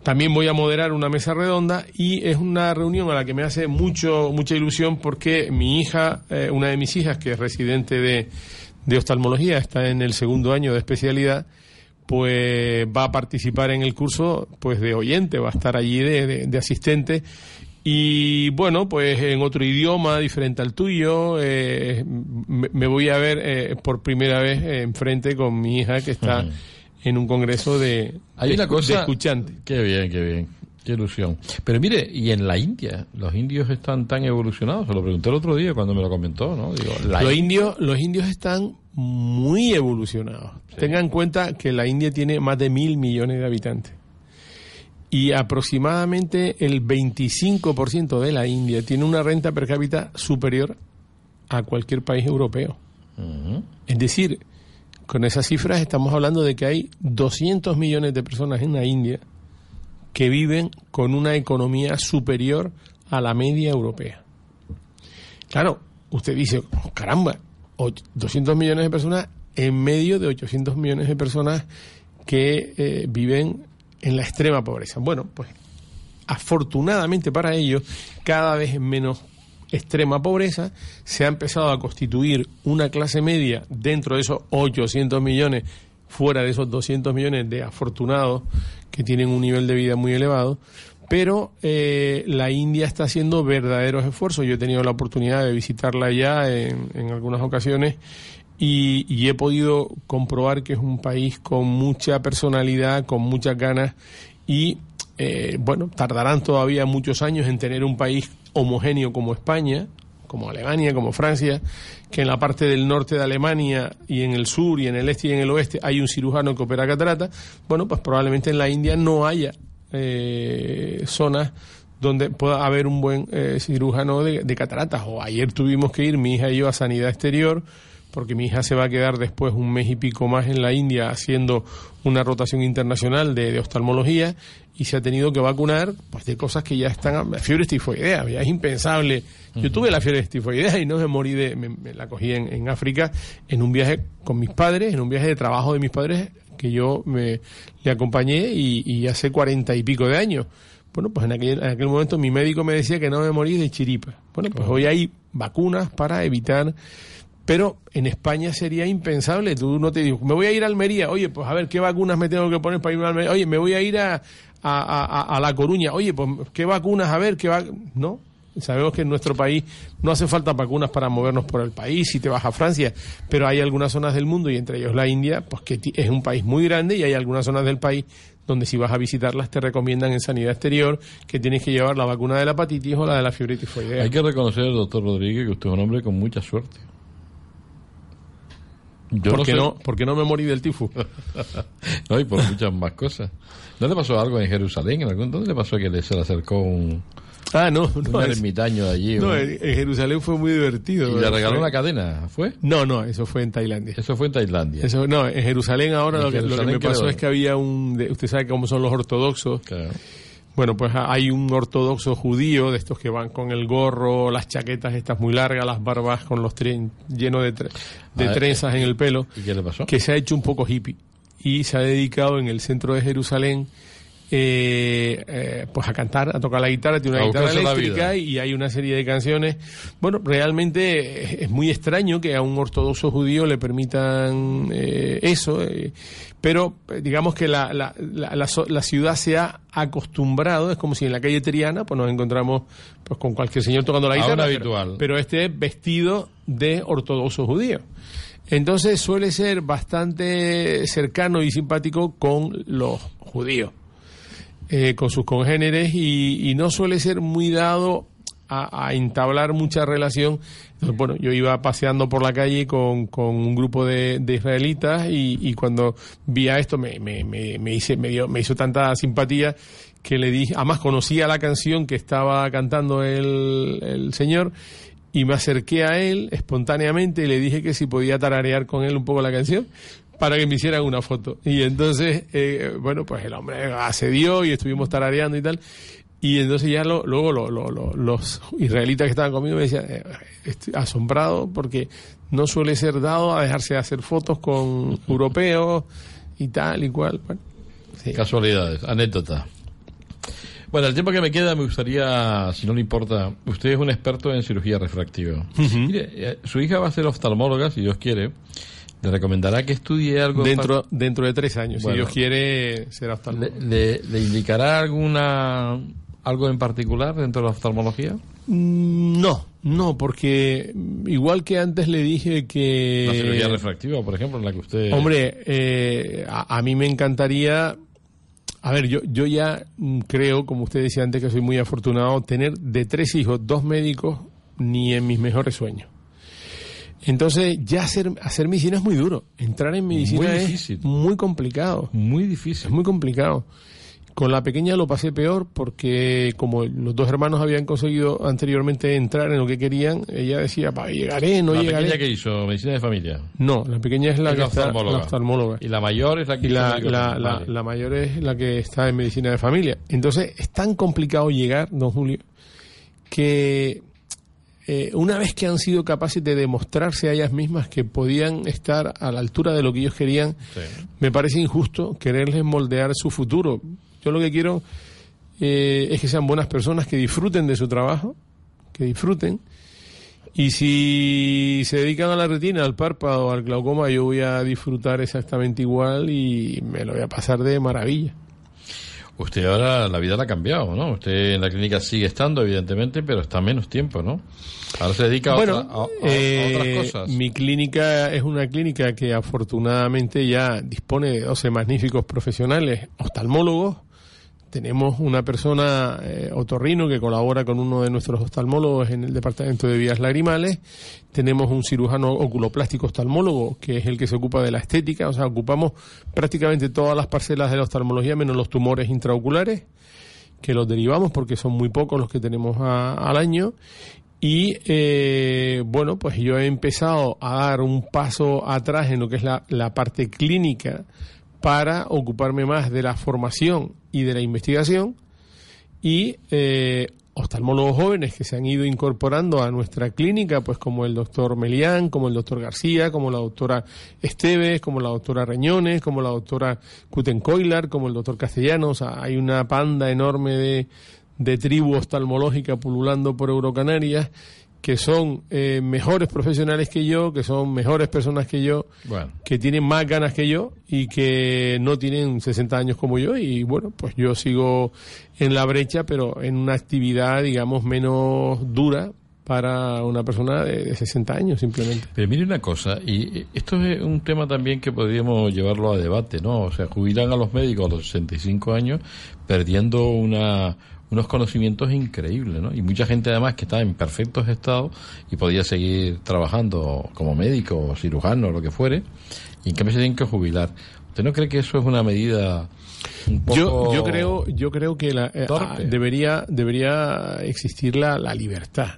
También voy a moderar una mesa redonda y es una reunión a la que me hace mucho mucha ilusión porque mi hija, eh, una de mis hijas que es residente de, de oftalmología, está en el segundo año de especialidad, pues va a participar en el curso pues de oyente, va a estar allí de, de- asistente y bueno, pues en otro idioma diferente al tuyo, eh, me, me voy a ver eh, por primera vez enfrente con mi hija que está. En un congreso de, Hay de una escu- cosa... de escuchante. Qué bien, qué bien. Qué ilusión. Pero mire, y en la India, los indios están tan evolucionados. Se lo pregunté el otro día cuando me lo comentó, ¿no? Digo, la Los indios, los indios están muy evolucionados. Tengan en cuenta que la India tiene más de mil millones de habitantes. Y aproximadamente el 25% de la India tiene una renta per cápita superior a cualquier país europeo. Es decir, con esas cifras estamos hablando de que hay 200 millones de personas en la India que viven con una economía superior a la media europea. Claro, usted dice, "Oh, caramba, och- 200 millones de personas en medio de 800 millones de personas que eh, viven en la extrema pobreza. Bueno, pues afortunadamente para ellos, cada vez en menos extrema pobreza, se ha empezado a constituir una clase media dentro de esos 800 millones, fuera de esos 200 millones de afortunados que tienen un nivel de vida muy elevado. Pero eh, la India está haciendo verdaderos esfuerzos. Yo he tenido la oportunidad de visitarla ya en, en algunas ocasiones y, he podido comprobar que es un país con mucha personalidad, con muchas ganas y eh, bueno, tardarán todavía muchos años en tener un país homogéneo como España, como Alemania, como Francia, que en la parte del norte de Alemania y en el sur y en el este y en el oeste hay un cirujano que opera catarata, bueno, pues probablemente en la India no haya eh, zonas donde pueda haber un buen eh, cirujano de, de cataratas. O ayer tuvimos que ir, mi hija y yo, a Sanidad Exterior, porque mi hija se va a quedar después un mes y pico más en la India haciendo una rotación internacional de, de oftalmología y se ha tenido que vacunar pues de cosas que ya están fiebre tifoidea ya es impensable. Yo tuve la fiebre tifoidea y no me morí de me, me la cogí en, en África en un viaje con mis padres en un viaje de trabajo de mis padres que yo me le acompañé y, y hace cuarenta y pico de años. Bueno, pues en aquel, en aquel momento mi médico me decía que no me morí de chiripa. Bueno, pues hoy hay vacunas para evitar pero en España sería impensable. Tú no te digo, me voy a ir a Almería. Oye, pues a ver, ¿qué vacunas me tengo que poner para irme a Almería? Oye, me voy a ir a, a, a, a La Coruña. Oye, pues ¿qué vacunas? A ver, ¿qué va No. Sabemos que en nuestro país no hace falta vacunas para movernos por el país si te vas a Francia, pero hay algunas zonas del mundo y entre ellos la India, pues que es un país muy grande y hay algunas zonas del país donde si vas a visitarlas te recomiendan en sanidad exterior que tienes que llevar la vacuna de la hepatitis o la de la fiebre tifoidea. Hay que reconocer, doctor Rodríguez, que usted es un hombre con mucha suerte. Yo ¿Por, no qué sé- no, ¿Por qué no me morí del tifus? no, y por muchas más cosas. ¿No le pasó algo en Jerusalén? ¿En algún, ¿Dónde le pasó que le, se le acercó un, Ah, no, un no. es- ermitaño de allí? no, en, en Jerusalén fue muy divertido. y le regaló Fue- una cadena, ¿fue? No, no, eso fue en Tailandia. Eso fue en Tailandia. Eso, no, en Jerusalén ahora En lo, que, lo que Jerusalén me pasó creo. es que había un... de- usted sabe cómo son los ortodoxos. Claro. Bueno, pues ha- hay un ortodoxo judío de estos que van con el gorro, las chaquetas estas muy largas, las barbas con los tren llenos de, tre- de Ah, trenzas en el pelo, ¿Y qué le pasó? que se ha hecho un poco hippie y se ha dedicado en el centro de Jerusalén eh, eh, pues a cantar, a tocar la guitarra, tiene una A guitarra eléctrica y hay una serie de canciones. Bueno, realmente es- es muy extraño que a un ortodoxo judío le permitan eh, eso, eh, pero eh, digamos que la, la, la, la ciudad se ha acostumbrado, es como si en la calle Triana pues nos encontramos pues con cualquier señor tocando la guitarra, pero- habitual. pero este es vestido de ortodoxo judío. Entonces suele ser bastante cercano y simpático con los judíos, eh, con sus congéneres y, y no suele ser muy dado a, a entablar mucha relación. Bueno, yo iba paseando por la calle con, con un grupo de, de israelitas y, y cuando vi a esto me, me, me, me hice, me, dio, me hizo tanta simpatía que le dije, además conocía la canción que estaba cantando el, el señor y me acerqué a él espontáneamente y le dije que si podía tararear con él un poco la canción para que me hicieran una foto. Y entonces, eh, bueno, pues el hombre accedió y estuvimos tarareando y tal. Y entonces ya lo- luego lo- lo- lo- los israelitas que estaban conmigo me decían, eh, estoy asombrado porque no suele ser dado a dejarse hacer fotos con europeos y tal y cual. Bueno, sí. Casualidades, anécdota. Bueno, el tiempo que me queda me gustaría, si no le importa, usted es un experto en cirugía refractiva. Mire, eh, su hija va a ser oftalmóloga, si Dios quiere. Le recomendará que estudie algo. dentro, dentro de tres años, Bueno. si Dios quiere, será ¿Le, oftalmólogo. le, le indicará alguna algo en particular dentro de la oftalmología? Mm, No, no, porque igual que antes le dije que... La cirugía refractiva, por ejemplo, en la que usted... Hombre, eh, a, a mí me encantaría A ver, yo, yo ya mm, creo, como usted decía antes, que soy muy afortunado, tener de tres hijos, dos médicos, ni en mis mejores sueños. Entonces, ya hacer, hacer medicina es muy duro. Entrar en medicina Muy es muy complicado. Muy difícil. Es muy complicado. Con la pequeña lo pasé peor porque como los dos hermanos habían conseguido anteriormente entrar en lo que querían, ella decía, pa, llegaré, no la llegaré. pequeña que hizo medicina de familia. No, la pequeña es la Es que la está la oftalmóloga. Y la mayor es la que Y hizo la, la, la, la mayor es la que está en medicina de familia. Entonces, es tan complicado llegar, don Julio, que eh, una vez que han sido capaces de demostrarse a ellas mismas que podían estar a la altura de lo que ellos querían, Sí. me parece injusto quererles moldear su futuro. Yo lo que quiero eh, es que sean buenas personas, que disfruten de su trabajo, que disfruten. Y si se dedican a la retina, al párpado, al glaucoma, yo voy a disfrutar exactamente igual y me lo voy a pasar de maravilla. Usted ahora la vida la ha cambiado, ¿no? Usted en la clínica sigue estando, evidentemente, pero está menos tiempo, ¿no? Ahora se dedica a, otra- a- a- a eh, otras cosas. mi clínica es una clínica que afortunadamente ya dispone de 12 magníficos profesionales oftalmólogos. Tenemos una persona, eh, otorrino, que colabora con uno de nuestros oftalmólogos en el departamento de vías lagrimales. Tenemos un cirujano oculoplástico oftalmólogo, que es el que se ocupa de la estética. O sea, ocupamos prácticamente todas las parcelas de la oftalmología, menos los tumores intraoculares que los derivamos porque son muy pocos los que tenemos a- al año. Y eh, bueno, pues yo he empezado a dar un paso atrás en lo que es la, la parte clínica para ocuparme más de la formación y de la investigación y eh, oftalmólogos jóvenes que se han ido incorporando a nuestra clínica, pues como el doctor Melián, como el doctor García, como la doctora Esteves, como la doctora Reñones, como la doctora Kutenkoilar, como el doctor Castellanos. Hay una panda enorme de, de tribu oftalmológica pululando por Eurocanarias que son eh, mejores profesionales que yo, que son mejores personas que yo, Bueno. que tienen más ganas que yo y que no tienen 60 años como yo y bueno, pues yo sigo en la brecha, pero en una actividad, digamos, menos dura para una persona de, de 60 años simplemente. Pero mire una cosa, y esto es un tema también que podríamos llevarlo a debate, ¿no? O sea, jubilan a los médicos a los 65 años perdiendo una, unos conocimientos increíbles, ¿no? Y mucha gente además que está en perfectos estados y podía seguir trabajando como médico o cirujano o lo que fuere, y en cambio se tienen que jubilar. ¿Usted no cree que eso es una medida un poco Yo, yo creo, yo creo que la, eh, ah, debería, debería existir la, la libertad.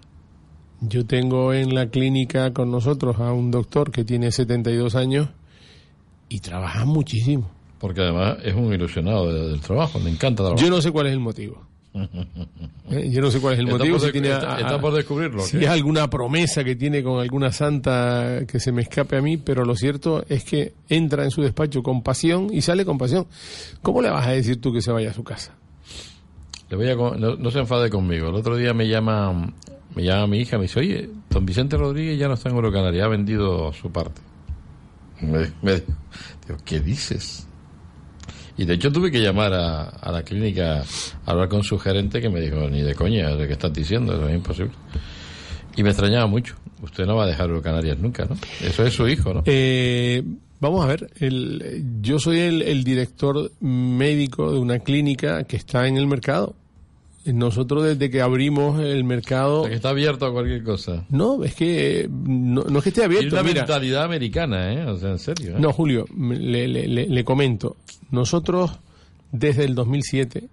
Yo tengo en la clínica con nosotros a un doctor que tiene 72 años y trabaja muchísimo. Porque además es un ilusionado de- del trabajo, le encanta trabajar. Yo no sé cuál es el motivo. ¿Eh? Yo no sé cuál es el Está motivo. tiene está- está por descubrirlo, Si ¿qué? es alguna promesa que tiene con alguna santa que se me escape a mí, pero lo cierto es que entra en su despacho con pasión y sale con pasión. ¿Cómo le vas a decir tú que se vaya a su casa? Le voy a no, no se enfade conmigo. El otro día me llama me llama mi hija, me dice, oye, don Vicente Rodríguez ya no está en Eurocanaria, ha vendido su parte. Me, me- digo, ¿qué dices? Y de hecho tuve que llamar a, a la clínica a hablar con su gerente que me dijo, ni de coña, ¿de qué estás diciendo? Eso es imposible. Y me extrañaba mucho. Usted no va a dejar Eurocanarias nunca, ¿no? Eso es su hijo, ¿no? Eh, vamos a ver, el, yo soy el director médico de una clínica que está en el mercado. Nosotros desde que abrimos el mercado... O sea, que está abierto a cualquier cosa. No, es que eh, no, no es que esté abierto. una mira. mentalidad americana, ¿eh? O sea, en serio. ¿eh? No, Julio, le, le- le- le comento. Nosotros, desde el 2007,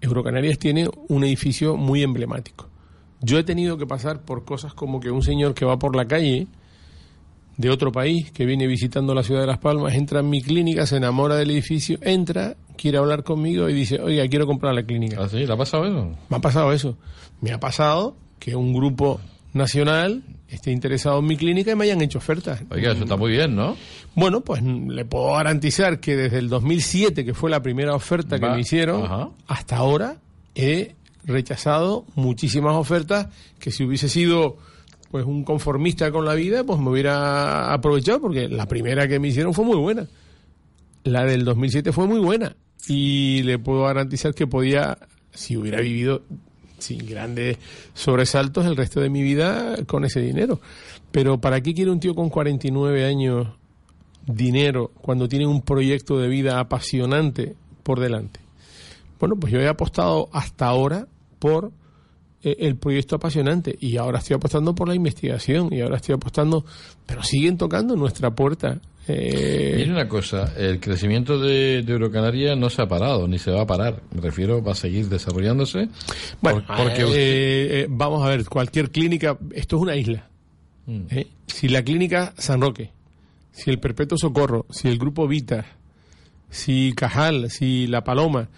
Eurocanarias tiene un edificio muy emblemático. Yo he tenido que pasar por cosas como que un señor que va por la calle de otro país, que viene visitando la ciudad de Las Palmas, entra en mi clínica, se enamora del edificio, entra, quiere hablar conmigo y dice, oiga, quiero comprar la clínica. ¿Ah, sí? ¿Le ha pasado eso? Me ha pasado eso. Me ha pasado que un grupo nacional esté interesado en mi clínica y me hayan hecho ofertas. Oiga, eso está muy bien, ¿no? Bueno, pues mm, le puedo garantizar que desde el 2007, que fue la primera oferta que me hicieron, Ajá. hasta ahora he rechazado muchísimas ofertas que si hubiese sido pues un conformista con la vida, pues me hubiera aprovechado porque la primera que me hicieron fue muy buena. La del 2007 fue muy buena y le puedo garantizar que podía, si hubiera vivido sin grandes sobresaltos el resto de mi vida con ese dinero. Pero ¿para qué quiere un tío con 49 años dinero cuando tiene un proyecto de vida apasionante por delante? Bueno, pues yo he apostado hasta ahora por el proyecto apasionante y ahora estoy apostando por la investigación y ahora estoy apostando, pero siguen tocando nuestra puerta. Eh... Mira una cosa, el crecimiento de, de, Eurocanaria no se ha parado ni se va a parar. Me refiero, va a seguir desarrollándose. Bueno, porque eh, vamos a ver, cualquier clínica, esto es una isla. Mm. Si la clínica San Roque, si el Perpetuo Socorro, si el Grupo Vita, si Cajal, si La Paloma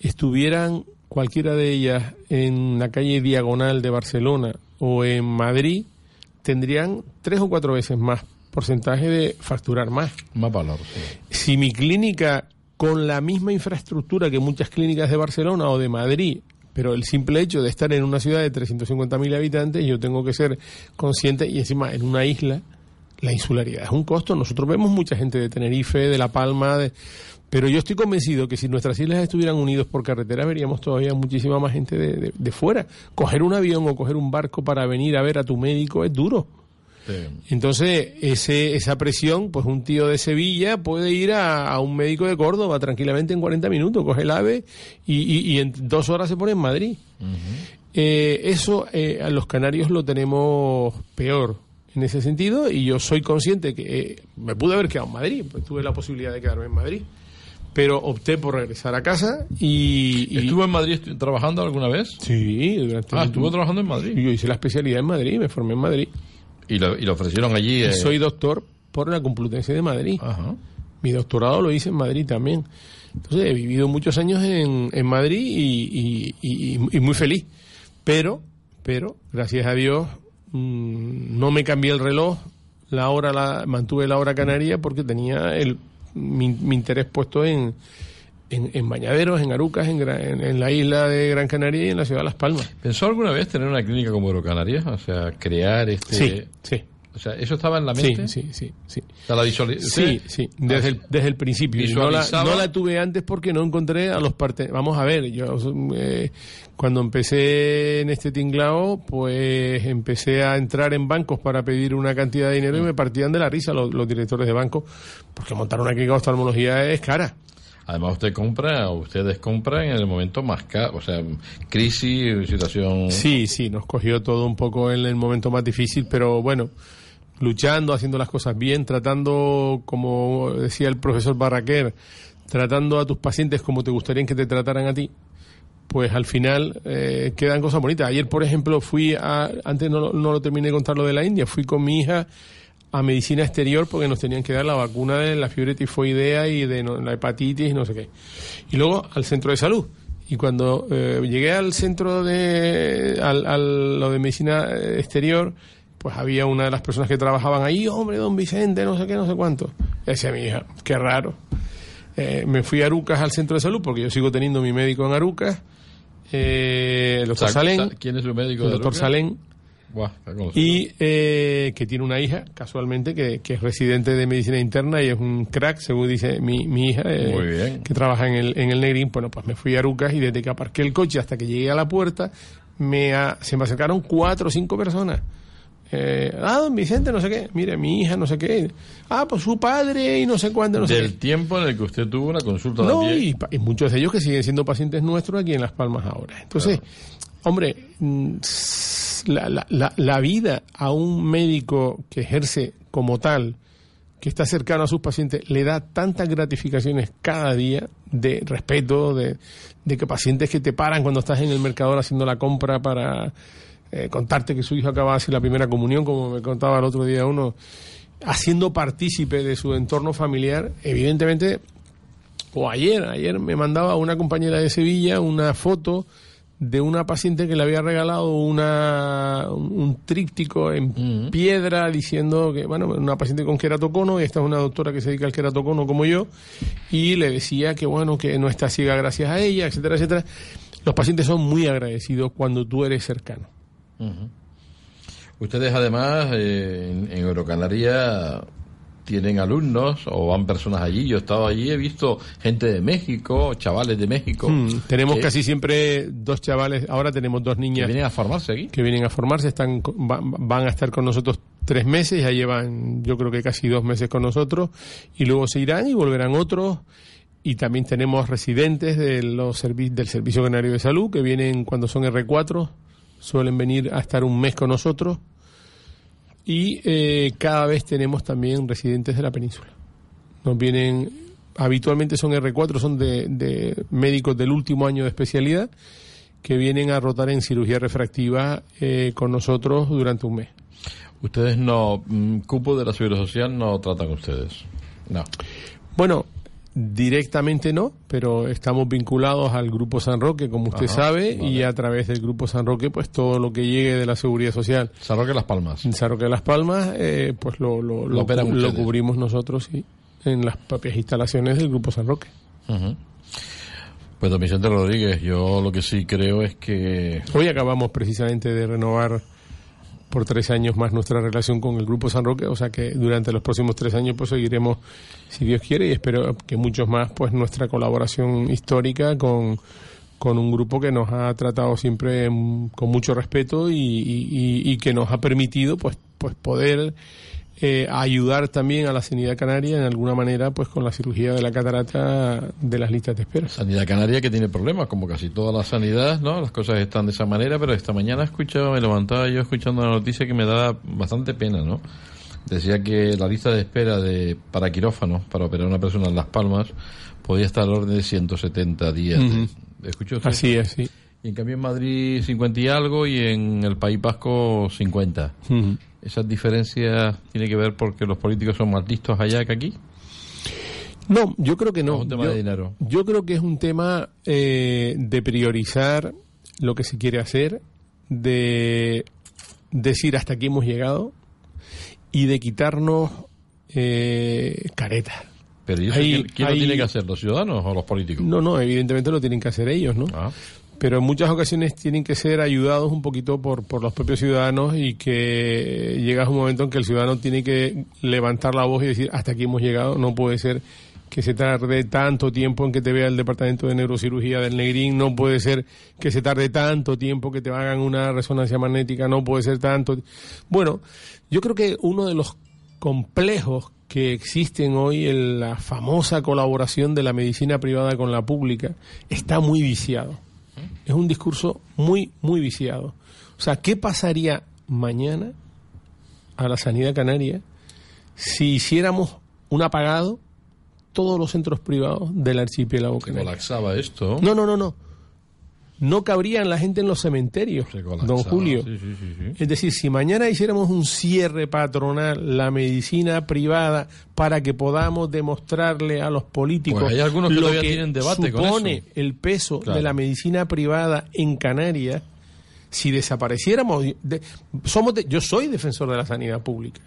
estuvieran cualquiera de ellas en la calle Diagonal de Barcelona o en Madrid, tendrían tres o cuatro veces más porcentaje de facturar más. Más valor. Si mi clínica, con la misma infraestructura que muchas clínicas de Barcelona o de Madrid, pero el simple hecho de estar en una ciudad de 350.000 habitantes, yo tengo que ser consciente, y encima en una isla, la insularidad es un costo. Nosotros vemos mucha gente de Tenerife, de La Palma, de, pero yo estoy convencido que si nuestras islas estuvieran unidos por carretera, veríamos todavía muchísima más gente de, de, fuera. Coger un avión o coger un barco para venir a ver a tu médico es duro. Entonces, ese, esa presión, pues un tío de Sevilla puede ir a, un médico de Córdoba tranquilamente en 40 minutos, coge el ave y, en dos horas se pone en Madrid. Eh, eso eh, a los canarios lo tenemos peor en ese sentido y yo soy consciente que eh, me pude haber quedado en Madrid, pues tuve la posibilidad de quedarme en Madrid pero opté por regresar a casa y... ¿Estuvo en Madrid trabajando alguna vez? Sí, durante... Ah, estuvo trabajando en Madrid. Yo hice la especialidad en Madrid, me formé en Madrid. ¿Y lo, y ofrecieron allí? Eh? Soy doctor por la Complutense de Madrid. Mi doctorado lo hice en Madrid también. Entonces he vivido muchos años en, en Madrid y, y, muy feliz. Pero, pero, gracias a Dios, mm, no me cambié el reloj, la hora la mantuve la hora canaria porque tenía el mi, interés puesto en, en, bañaderos, en Arucas, en, en, la isla de Gran Canaria y en la ciudad de Las Palmas. ¿Pensó alguna vez tener una clínica como Eurocanaria? O sea, crear este... Sí, sí. O sea, ¿eso estaba en la mente? Sí, sí, sí. sí, sí, desde, el, desde el principio. No la, no la, tuve antes porque no encontré a los partes. Vamos a ver, yo eh, cuando empecé en este tinglao, pues empecé a entrar en bancos para pedir una cantidad de dinero y me partían de la risa los, directores de bancos, porque montar una clínica de oftalmología es cara. Además, usted compra, ustedes compran en el momento más caro, o sea, crisis, situación. Sí, sí, nos cogió todo un poco en el momento más difícil, pero bueno, luchando, haciendo las cosas bien, tratando, como decía el profesor Barraquer, tratando a tus pacientes como te gustaría que te trataran a ti, pues al final eh, quedan cosas bonitas. Ayer, por ejemplo, fui a, antes no, no lo terminé de contar lo de la India, fui con mi hija a medicina exterior porque nos tenían que dar la vacuna de la fiebre tifoidea y de la hepatitis y no sé qué. Y luego al centro de salud. Y cuando eh, llegué al centro de, al, lo de medicina exterior, pues había una de las personas que trabajaban ahí, hombre, don Vicente, no sé qué, no sé cuánto. Y decía mi hija, qué raro. Eh, me fui a Arucas al centro de salud, porque yo sigo teniendo mi médico en Arucas. Eh, el doctor Salén. ¿Quién es su médico? El doctor Salén. y eh, que tiene una hija, casualmente, que, es residente de medicina interna y es un crack, según dice mi, mi hija, que trabaja en el, en el Negrín. Bueno, pues me fui a Arucas y desde que aparqué el coche hasta que llegué a la puerta, me se me acercaron cuatro o cinco personas eh, ah, don Vicente, no sé qué, mire, mi hija, no sé qué, ah, pues su padre y no sé cuándo, no Del tiempo en el que usted tuvo una consulta no, y, muchos de ellos que siguen siendo pacientes nuestros aquí en Las Palmas ahora. Entonces, hombre, mm, la, la, la, vida a un médico que ejerce como tal, que está cercano a sus pacientes, le da tantas gratificaciones cada día de respeto, de, de que pacientes que te paran cuando estás en el mercador haciendo la compra para eh, contarte que su hijo acaba de hacer la primera comunión, como me contaba el otro día uno, haciendo partícipe de su entorno familiar, evidentemente, o ayer, ayer me mandaba una compañera de Sevilla una foto de una paciente que le había regalado una, un, tríptico en piedra diciendo que, bueno, una paciente con queratocono, y esta es una doctora que se dedica al queratocono como yo, y le decía que, bueno, que no está ciega gracias a ella, etcétera, etcétera. Los pacientes son muy agradecidos cuando tú eres cercano. Ustedes además eh, en, Eurocanaria tienen alumnos o van personas allí. Yo he estado allí, he visto gente de México, chavales de México. Hmm, tenemos casi siempre dos chavales, ahora tenemos dos niñas. Que vienen a formarse aquí. Que vienen a formarse, están, van a estar con nosotros tres meses, ya llevan yo creo que casi dos meses con nosotros, y luego se irán y volverán otros y también tenemos residentes de los servi- del Servicio Canario de Salud que vienen cuando son R4, suelen venir a estar un mes con nosotros. Y eh, cada vez tenemos también residentes de la península. Nos vienen, habitualmente son R4, son de, de médicos del último año de especialidad que vienen a rotar en cirugía refractiva eh, con nosotros durante un mes. Ustedes no, mm, cupo de la seguridad social no tratan ustedes. No. Bueno, directamente no, pero estamos vinculados al Grupo San Roque, como usted Ajá, sabe, vale. y a través del Grupo San Roque, pues todo lo que llegue de la seguridad social. San Roque Las Palmas. San Roque de Las Palmas, eh, pues lo, lo, Lo cubrimos nosotros, sí, en las propias instalaciones del Grupo San Roque. Pues don Vicente Rodríguez, yo lo que sí creo es que Hoy acabamos precisamente de renovar por tres años más nuestra relación con el Grupo San Roque, o sea que durante los próximos tres años pues seguiremos, si Dios quiere, y espero que muchos más, pues nuestra colaboración histórica con, con un grupo que nos ha tratado siempre mm, con mucho respeto y, y- y- y que nos ha permitido pues, pues poder eh, ayudar también a la sanidad canaria en alguna manera pues con la cirugía de la catarata de las listas de espera. Sanidad Canaria que tiene problemas, como casi toda la sanidad, ¿no? Las cosas están de esa manera, pero esta mañana he escuchado, me levantaba yo escuchando la noticia que me da bastante pena, ¿no? Decía que la lista de espera de para quirófanos, para operar a una persona en Las Palmas, podía estar al orden de 170 días. ¿Escuchó usted? Así es, sí. Y en cambio en Madrid 50 y algo y en el País Vasco 50. Ujú. ¿Esas diferencias tiene que ver porque los políticos son más listos allá que aquí? No, yo creo que no. Es un tema yo, de dinero. yo creo que es un tema eh, de priorizar lo que se quiere hacer, de decir hasta aquí hemos llegado y de quitarnos eh, caretas. Pero ¿y eso Hay- quién, quién hay- lo tiene que hacer? ¿Los ciudadanos o los políticos? No, no, evidentemente lo tienen que hacer ellos, ¿no? Ah. Pero en muchas ocasiones tienen que ser ayudados un poquito por, por los propios ciudadanos y que llega un momento en que el ciudadano tiene que levantar la voz y decir hasta aquí hemos llegado, no puede ser que se tarde tanto tiempo en que te vea el departamento de neurocirugía del Negrín, no puede ser que se tarde tanto tiempo que te hagan una resonancia magnética, no puede ser tanto. Bueno, yo creo que uno de los complejos que existen hoy en la famosa colaboración de la medicina privada con la pública está muy viciado. Es un discurso muy, muy viciado. O sea, ¿qué pasaría mañana a la sanidad canaria si hiciéramos un apagado todos los centros privados del archipiélago canario? colapsaba esto. No, no, no, no. No cabrían la gente en los cementerios, don Julio. Sí, sí, sí, sí. Es decir, si mañana hiciéramos un cierre patronal, la medicina privada, para que podamos demostrarle a los políticos Pues hay algunos que lo que tienen debate con supone eso. el peso Claro. de la medicina privada en Canarias, si desapareciéramos, de- somos de- yo soy defensor de la sanidad pública,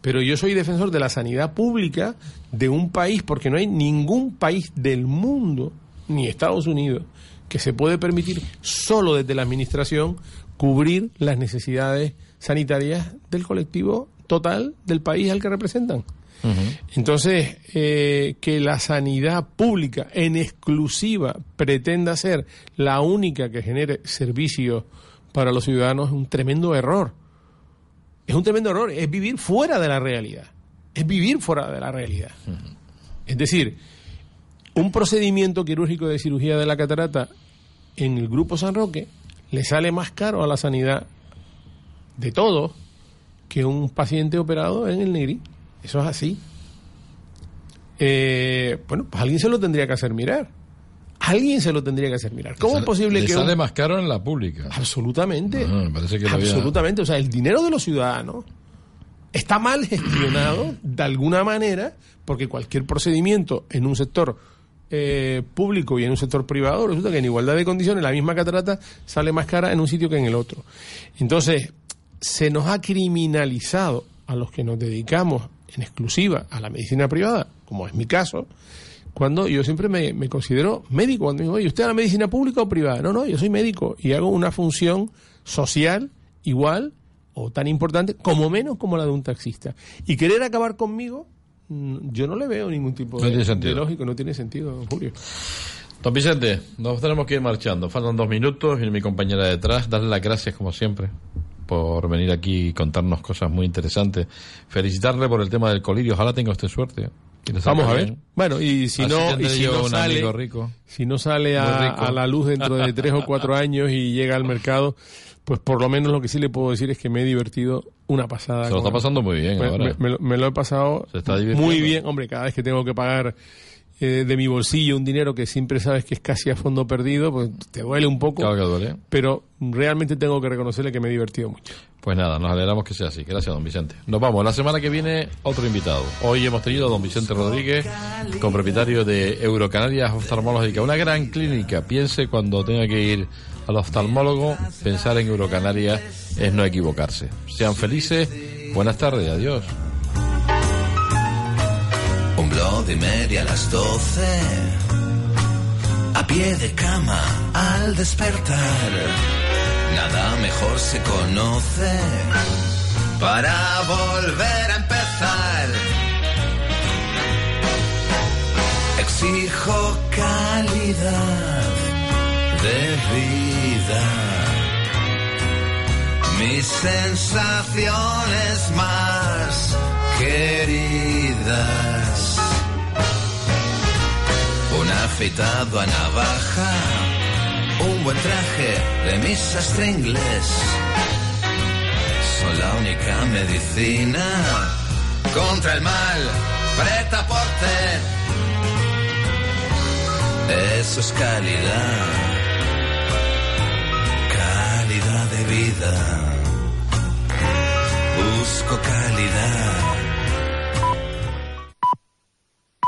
pero yo soy defensor de la sanidad pública de un país, porque no hay ningún país del mundo, ni Estados Unidos, que se puede permitir solo desde la administración cubrir las necesidades sanitarias del colectivo total del país al que representan. Entonces, eh, que la sanidad pública en exclusiva pretenda ser la única que genere servicios para los ciudadanos es un tremendo error. Es un tremendo error, es vivir fuera de la realidad. Es vivir fuera de la realidad. Es decir, un procedimiento quirúrgico de cirugía de la catarata en el Grupo San Roque le sale más caro a la sanidad de todos que un paciente operado en el Negri. Eso es así. Eh, bueno, pues alguien se lo tendría que hacer mirar. Alguien se lo tendría que hacer mirar. ¿Cómo es posible le que sale un- más caro en la pública? Absolutamente. Ah, me parece que había- Absolutamente. O sea, el dinero de los ciudadanos está mal gestionado de alguna manera porque cualquier procedimiento en un sector eh, público y en un sector privado resulta que en igualdad de condiciones la misma catarata sale más cara en un sitio que en el otro. Entonces, se nos ha criminalizado a los que nos dedicamos en exclusiva a la medicina privada, como es mi caso, cuando yo siempre me, considero médico. Cuando digo, oye, ¿usted a la medicina pública o privada? No, no, yo soy médico y hago una función social igual o tan importante, como menos como la de un taxista. Y querer acabar conmigo, yo no le veo ningún tipo No de, de lógico, no tiene sentido, Julio. Don Vicente, nos tenemos que ir marchando. Faltan dos minutos y mi compañera detrás. Darle las gracias como siempre. por venir aquí y contarnos cosas muy interesantes. Felicitarle por el tema del colirio. Ojalá tenga usted suerte. Vamos a ver. Bueno, y si no, y si no sale, si no sale a, la luz dentro de tres o cuatro años y llega al mercado, pues por lo menos lo que sí le puedo decir es que me he divertido una pasada. Se lo está pasando muy bien me, lo he pasado muy bien. Hombre, cada vez que tengo que pagar eh, de mi bolsillo un dinero que siempre sabes que es casi a fondo perdido, pues te duele un poco. Claro que duele. Pero realmente tengo que reconocerle que me he divertido mucho. Pues nada, nos alegramos que sea así. Gracias, don Vicente. Nos vamos. La semana que viene, otro invitado. Hoy hemos tenido a don Vicente Rodríguez, copropietario de Eurocanarias Oftalmológica, una gran clínica. Piense cuando tenga que ir al oftalmólogo, pensar en Eurocanarias es no equivocarse. Sean felices. Buenas tardes. Adiós. Un blog de media a las doce. A pie de cama al despertar nada mejor se conoce para volver a empezar. Exijo calidad de vida. Mis sensaciones más queridas. Un afeitado a navaja un buen traje de mi sastre inglés son la única medicina contra el mal. Preta porte, eso es calidad vida. Busco calidad